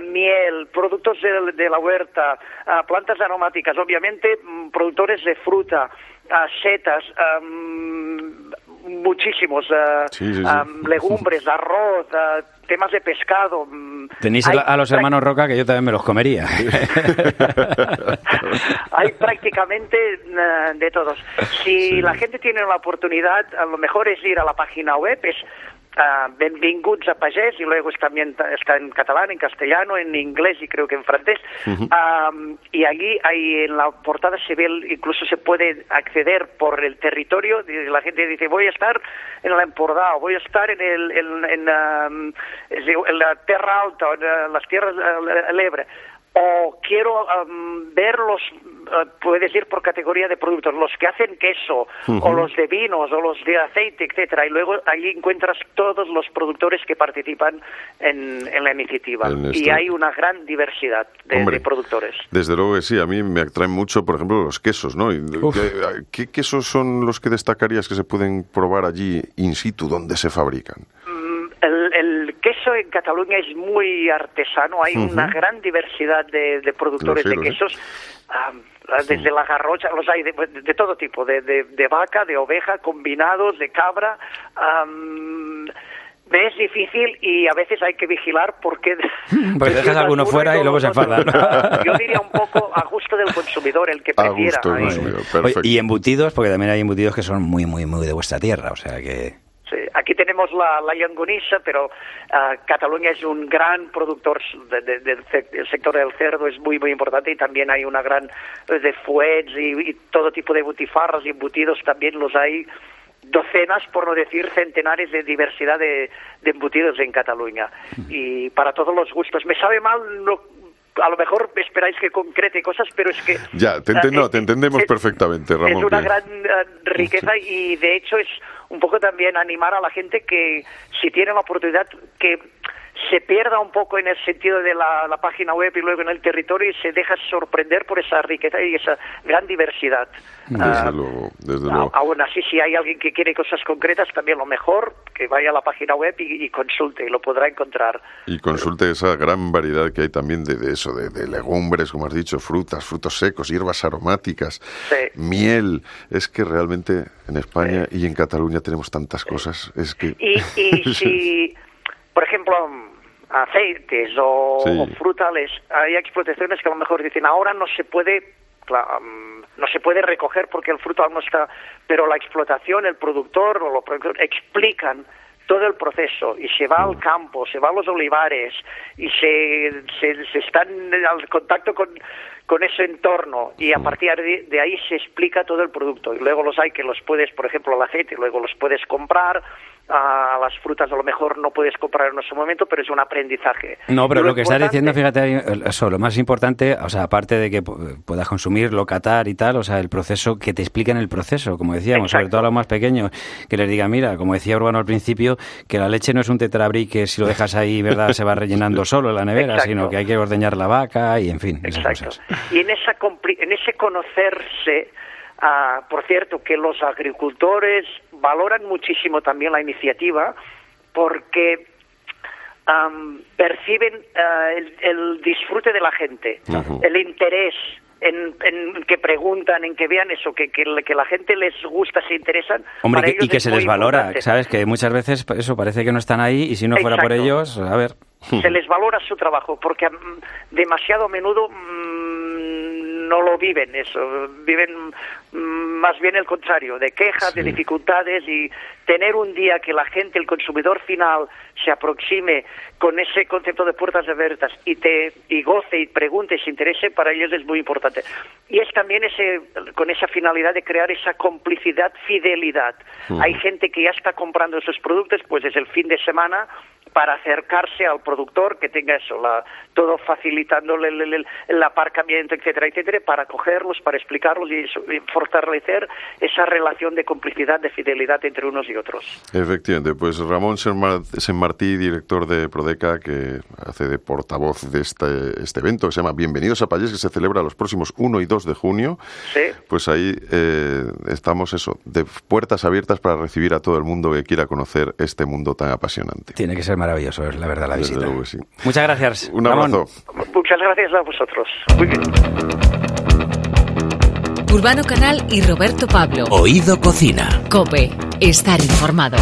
S11: miel, productos de, de la huerta, plantas aromáticas, obviamente mm, productores de fruta, setas, am, muchísimos,
S1: Sí, sí, sí.
S11: am, legumbres, arroz, ah, temas de pescado. mm,
S2: Tenéis a,
S11: hay
S2: la- a los hermanos Roca que yo también me los comería.
S11: hay prácticamente de todos. Si
S1: Sí.
S11: la gente tiene la oportunidad, a lo mejor es ir a la página web, es ah, Benvinguts a Pagès, y luego también está en catalán, en castellano, en inglés y creo que en francés. Am, y allí hay, en la portada se ve, el- incluso se puede acceder por el territorio, la gente dice, voy a estar en la Empordà, o voy a estar en, el, en, en, decir, en la Terra Alta, o en eh, las tierras eh, del Ebre o quiero am, ver los, eh, puedes ir por categoría de productos, los que hacen queso, o los de vinos, o los de aceite, etcétera, y luego allí encuentras todos los productores que participan en, en la iniciativa.
S1: En
S11: Y hay una gran diversidad de,
S1: Hombre.
S11: de productores.
S1: Desde luego que sí, a mí me atraen mucho, por ejemplo, los quesos, ¿no? Y ¿Qué, qué quesos son los que destacarías que se pueden probar allí in situ, donde se fabrican?
S11: Queso en Cataluña es muy artesano, hay una gran diversidad de, de productores de quesos, am, desde la garrocha, los hay de, de todo tipo, de, de- de vaca, de oveja, combinados, de cabra. me es difícil y a veces hay que vigilar porque...
S2: Pues dejas alguno fuera y luego se enfadan.
S11: Yo diría un poco a gusto del consumidor, el que
S1: A
S11: prefiera.
S1: gusto
S2: y embutidos, porque también hay embutidos que son muy, muy, muy de vuestra tierra, o sea que...
S11: Sí, aquí tenemos la, la llonganissa, pero ah, Cataluña es un gran productor de- de- del ce- el sector del cerdo es muy muy importante y también hay una gran eh, de fuets y, y todo tipo de butifarras y embutidos también los hay docenas, por no decir centenares de diversidad de, de embutidos en Cataluña y para todos los gustos. Me sabe mal no a lo mejor esperáis que concrete cosas, pero es que...
S1: Ya, te, enten-
S11: eh,
S1: no, te entendemos
S11: es-
S1: perfectamente, Ramón.
S11: es una
S1: que-
S11: gran eh, riqueza y de hecho es un poco también animar a la gente que si tiene la oportunidad que se pierda un poco en el sentido de la, la página web y luego en el territorio y se deja sorprender por esa riqueza y esa gran diversidad.
S1: Desde
S11: Ah,
S1: luego, desde luego.
S11: Aún así, si hay alguien que quiere cosas concretas, también lo mejor que vaya a la página web y, y consulte y lo podrá encontrar.
S1: Y consulte esa gran variedad que hay también de, de eso, de, de legumbres, como has dicho, frutas, frutos secos, hierbas aromáticas,
S11: Sí.
S1: miel. Es que realmente en España y en Cataluña tenemos tantas cosas. Es que
S11: Y, y si, por ejemplo, aceites o,
S1: Sí.
S11: o frutales, hay explotaciones que a lo mejor dicen ahora no se puede mm, no se puede recoger porque el fruto aún no está, pero la explotación, el productor o los productores explican todo el proceso y se va al campo, se va a los olivares y se, se, se están al contacto con, con ese entorno y a partir de, de ahí se explica todo el producto y luego los hay que los puedes, por ejemplo, el aceite, luego los puedes comprar a las frutas a lo mejor no puedes comprar en ese momento, pero es un aprendizaje.
S2: No, pero lo que estás diciendo, fíjate, ahí, eso, lo más importante, o sea, aparte de que pu- puedas consumirlo, catar y tal, o sea, el proceso, que te expliquen el proceso, como decíamos, sobre todo a los más pequeños, que les diga, mira, como decía Urbano al principio, que la leche no es un tetrabric que si lo dejas ahí, ¿verdad?, se va rellenando solo en la nevera,
S11: Exacto.
S2: sino que hay que ordeñar la vaca y, en fin, esas cosas.
S11: Y en, esa en ese conocerse, ah, por cierto, que los agricultores valoran muchísimo también la iniciativa porque perciben ah, el, el disfrute de la gente, el interés. En, en que preguntan, en que vean eso, que, que, que la gente les gusta, se interesan.
S2: Hombre,
S11: para
S2: que- y que se les valora,
S11: importante.
S2: ¿sabes? Que muchas veces eso parece que no están ahí y si no fuera por ellos, a ver.
S11: se les valora su trabajo porque mm, demasiado a menudo mm, no lo viven eso viven mm, más bien el contrario de quejas de dificultades y tener un día que la gente el consumidor final se aproxime con ese concepto de puertas abiertas y te y goce y pregunte y se interese para ellos es muy importante. Y es también ese con esa finalidad de crear esa complicidad fidelidad. Hay gente que ya está comprando esos productos pues es el fin de semana para acercarse al productor que tenga eso, la, todo facilitándole el, el- aparcamiento, etcétera, etcétera, para cogerlos, para explicarlos y, eso, y fortalecer esa relación de complicidad, de fidelidad entre unos y otros.
S1: Efectivamente, pues Ramón Senmar- Senmartí, director de Prodeca, que hace de portavoz de este, este evento que se llama Bienvenidos a Payés, que se celebra los próximos 1 y 2 de junio.
S11: Sí.
S1: Pues ahí eh, estamos eso, de puertas abiertas para recibir a todo el mundo que quiera conocer este mundo tan apasionante.
S2: Tiene que ser maravilloso, es la verdad, la
S1: Desde
S2: visita.
S1: luego que sí.
S2: Muchas gracias.
S1: Un
S2: Ramón.
S1: abrazo.
S11: Muchas gracias a vosotros. Muy bien.
S3: Urbano Canal y Roberto Pablo.
S4: Oído Cocina.
S3: Cope. Estar informado.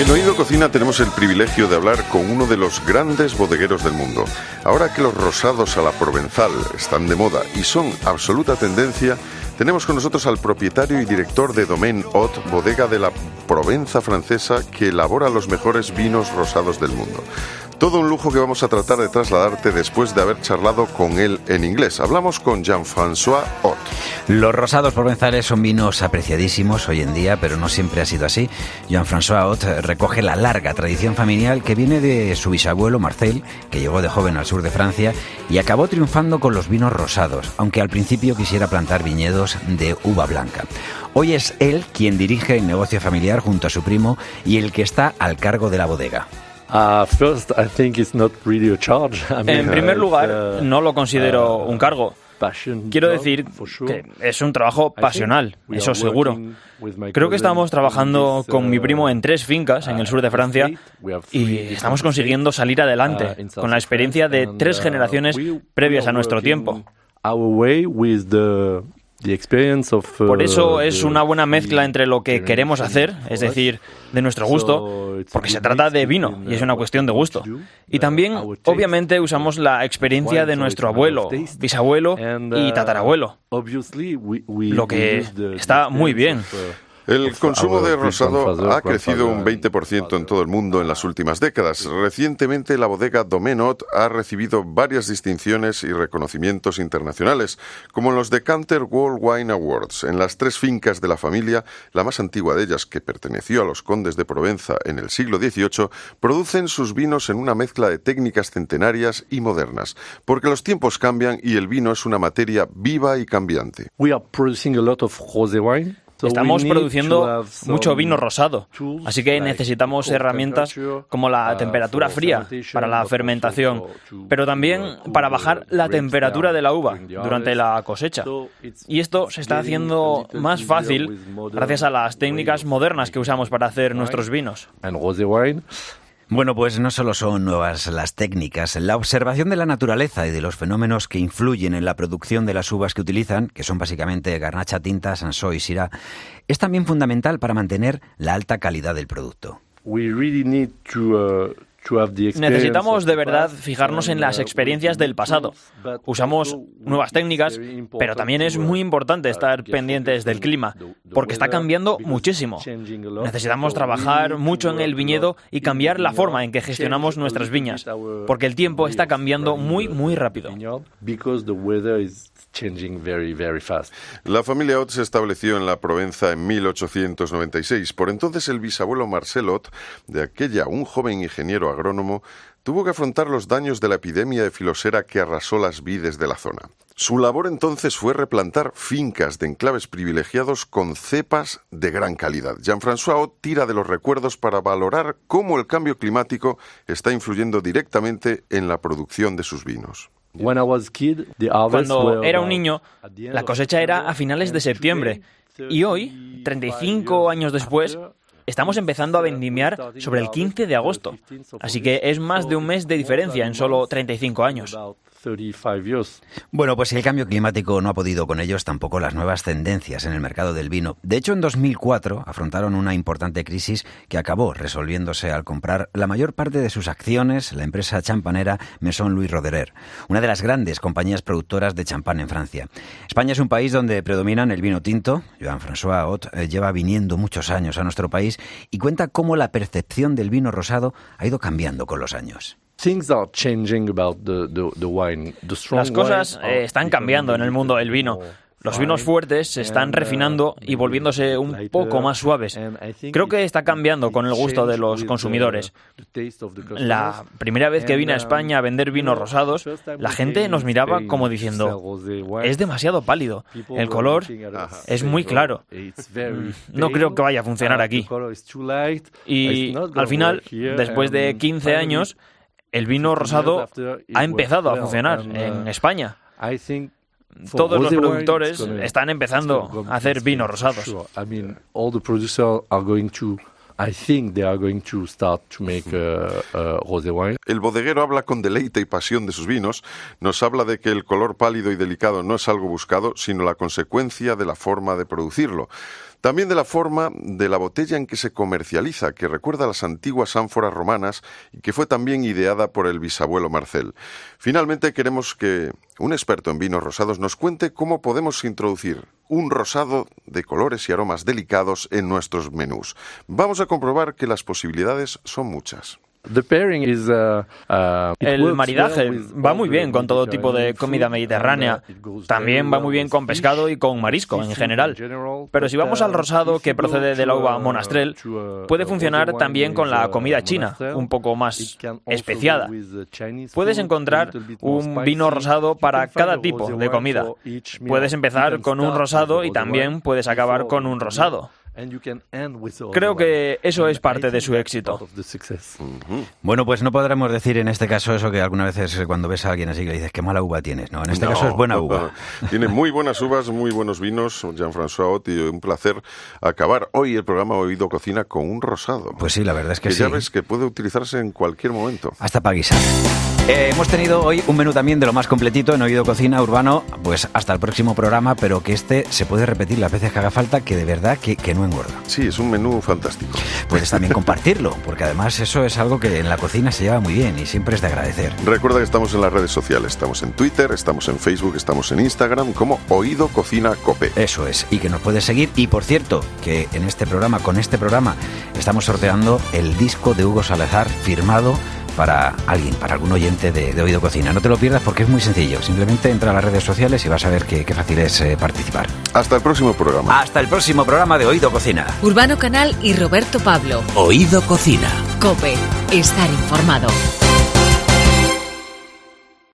S1: En Oído Cocina tenemos el privilegio de hablar con uno de los grandes bodegueros del mundo. Ahora que los rosados a la provenzal están de moda y son absoluta tendencia, tenemos con nosotros al propietario y director de Domaine Haute, bodega de la Provenza francesa, que elabora los mejores vinos rosados del mundo. Todo un lujo que vamos a tratar de trasladarte después de haber charlado con él en inglés. Hablamos con Jean-François Haute.
S2: Los rosados provenzales son vinos apreciadísimos hoy en día, pero no siempre ha sido así. Jean-François Haute recoge la larga tradición familiar que viene de su bisabuelo Marcel, que llegó de joven al sur de Francia y acabó triunfando con los vinos rosados, aunque al principio quisiera plantar viñedos de uva blanca. Hoy es él quien dirige el negocio familiar junto a su primo y el que está al cargo de la bodega.
S13: Uh, first, I think it's not really a charge. I mean,
S14: En
S13: uh,
S14: primer lugar,
S13: uh,
S14: no lo considero
S13: uh,
S14: un cargo. Quiero decir que es un trabajo pasional, eso seguro. Creo que estamos trabajando con mi
S13: uh,
S14: primo en tres fincas en el sur de Francia y estamos consiguiendo salir adelante
S13: uh,
S14: con la experiencia de tres
S13: uh,
S14: generaciones previas a nuestro tiempo.
S13: The, experience of, uh,
S14: Por eso es una buena mezcla entre lo que queremos hacer, es decir, de nuestro gusto, porque se trata de vino y es una cuestión de gusto. Y también, obviamente, usamos la experiencia de nuestro abuelo, bisabuelo y tatarabuelo. Lo que está muy bien.
S1: El consumo de rosado ha crecido un
S13: grandfather.
S1: 20% en todo el mundo en las últimas décadas. Recientemente la bodega Domenot ha recibido varias distinciones y reconocimientos internacionales, como en los Decanter World Wine Awards. En las tres fincas de la familia, la más antigua de ellas, que perteneció a los condes de Provenza en el siglo XVIII, producen sus vinos en una mezcla de técnicas centenarias y modernas, porque los tiempos cambian y el vino es una materia viva y cambiante.
S13: We are producing a lot of rosé wine.
S14: Estamos produciendo mucho vino rosado, así que necesitamos herramientas
S13: temperature,
S14: como la
S13: uh,
S14: temperatura fría para la fermentación, pero también para bajar la temperatura de la uva durante la cosecha. Y esto se está haciendo más fácil gracias a las técnicas modernas que usamos para hacer nuestros vinos.
S2: Bueno, pues no solo son nuevas las técnicas, la observación de la naturaleza y de los fenómenos que influyen en la producción de las uvas que utilizan, que son básicamente garnacha tinta, sansó y syrah, es también fundamental para mantener la alta calidad del producto.
S13: Uh,
S14: Necesitamos de verdad fijarnos en las experiencias del pasado. Usamos nuevas técnicas, pero también es muy importante estar pendientes del clima, porque está cambiando muchísimo. Necesitamos trabajar mucho en el viñedo y cambiar la forma en que gestionamos nuestras viñas, porque el tiempo está cambiando muy, muy rápido.
S1: La familia Ott se estableció en la Provenza en 1896. Por entonces el bisabuelo Marcel Ott, de aquella un joven ingeniero agrónomo, tuvo que afrontar los daños de la epidemia de filosera que arrasó las vides de la zona. Su labor entonces fue replantar fincas de enclaves privilegiados con cepas de gran calidad. Jean-François Ott tira de los recuerdos para valorar cómo el cambio climático está influyendo directamente en la producción de sus vinos.
S14: Cuando era un niño, la cosecha era a finales de septiembre. Y hoy, 35 años después, estamos empezando a vendimiar sobre el 15 de agosto. Así que es más de un mes de diferencia en solo 35 años.
S2: Bueno, pues el cambio climático no ha podido con ellos, tampoco las nuevas tendencias en el mercado del vino. De hecho, en 2004 afrontaron una importante crisis que acabó resolviéndose al comprar la mayor parte de sus acciones la empresa champanera Maison Louis Roderer, una de las grandes compañías productoras de champán en Francia. España es un país donde predominan el vino tinto. Joan François Ott eh, lleva viniendo muchos años a nuestro país y cuenta cómo la percepción del vino rosado ha ido cambiando con los años.
S14: Las cosas eh, están cambiando en el mundo del vino. Los vinos fuertes se están
S13: uh,
S14: refinando y volviéndose un poco más suaves. Creo que está cambiando con el gusto de los consumidores. La primera vez que vine a España a vender vinos rosados, la gente nos miraba como diciendo, es demasiado pálido, el color es muy claro. Mm, No creo que vaya a funcionar aquí. Y al final, después de 15 años, el vino rosado ha empezado a funcionar en España. Todos los productores están empezando a hacer vinos rosados.
S1: El bodeguero habla con deleite y pasión de sus vinos, nos habla de que el color pálido y delicado no es algo buscado, sino la consecuencia de la forma de producirlo. También de la forma de la botella en que se comercializa, que recuerda a las antiguas ánforas romanas y que fue también ideada por el bisabuelo Marcel. Finalmente queremos que un experto en vinos rosados nos cuente cómo podemos introducir un rosado de colores y aromas delicados en nuestros menús. Vamos a comprobar que las posibilidades son muchas.
S14: El maridaje va muy bien con todo tipo de comida mediterránea. También va muy bien con pescado y con marisco en general. Pero si vamos al rosado que procede de la uva monastrel, puede funcionar también con la comida china, un poco más especiada. Puedes encontrar un vino rosado para cada tipo de comida. Puedes empezar con un rosado y también puedes acabar con un rosado. Creo que eso es parte de su éxito.
S2: Bueno, pues no podremos decir en este caso eso que algunas veces cuando ves a alguien así que le dices qué mala uva tienes. No, en este
S1: No,
S2: caso es buena uva.
S1: Tiene muy buenas uvas, muy buenos vinos, Jean-François Ott, y un placer acabar hoy el programa Oído Cocina con un rosado.
S2: Pues sí, la verdad es que,
S1: que
S2: sí.
S1: ya ves que puede utilizarse en cualquier momento.
S2: Hasta para guisar. Eh, hemos tenido hoy un menú también de lo más completito en Oído Cocina Urbano. Pues hasta el próximo programa, pero que este se puede repetir las veces que haga falta, que de verdad que, que no engorda.
S1: Sí, es un menú fantástico.
S2: Puedes también compartirlo, porque además eso es algo que en la cocina se lleva muy bien y siempre es de agradecer.
S1: Recuerda que estamos en las redes sociales, estamos en Twitter, estamos en Facebook, estamos en Instagram como Oído Cocina Cope.
S2: Eso es, y que nos puedes seguir. Y por cierto, que en este programa, con este programa, estamos sorteando el disco de Hugo Salazar firmado para alguien, para algún oyente de, de Oído Cocina. No te lo pierdas porque es muy sencillo. Simplemente entra a las redes sociales y vas a ver qué, qué fácil es eh, participar.
S1: Hasta el próximo programa.
S2: Hasta el próximo programa de Oído Cocina.
S3: Urbano Canal y Roberto Pablo.
S4: Oído Cocina.
S3: Cope. Estar informado.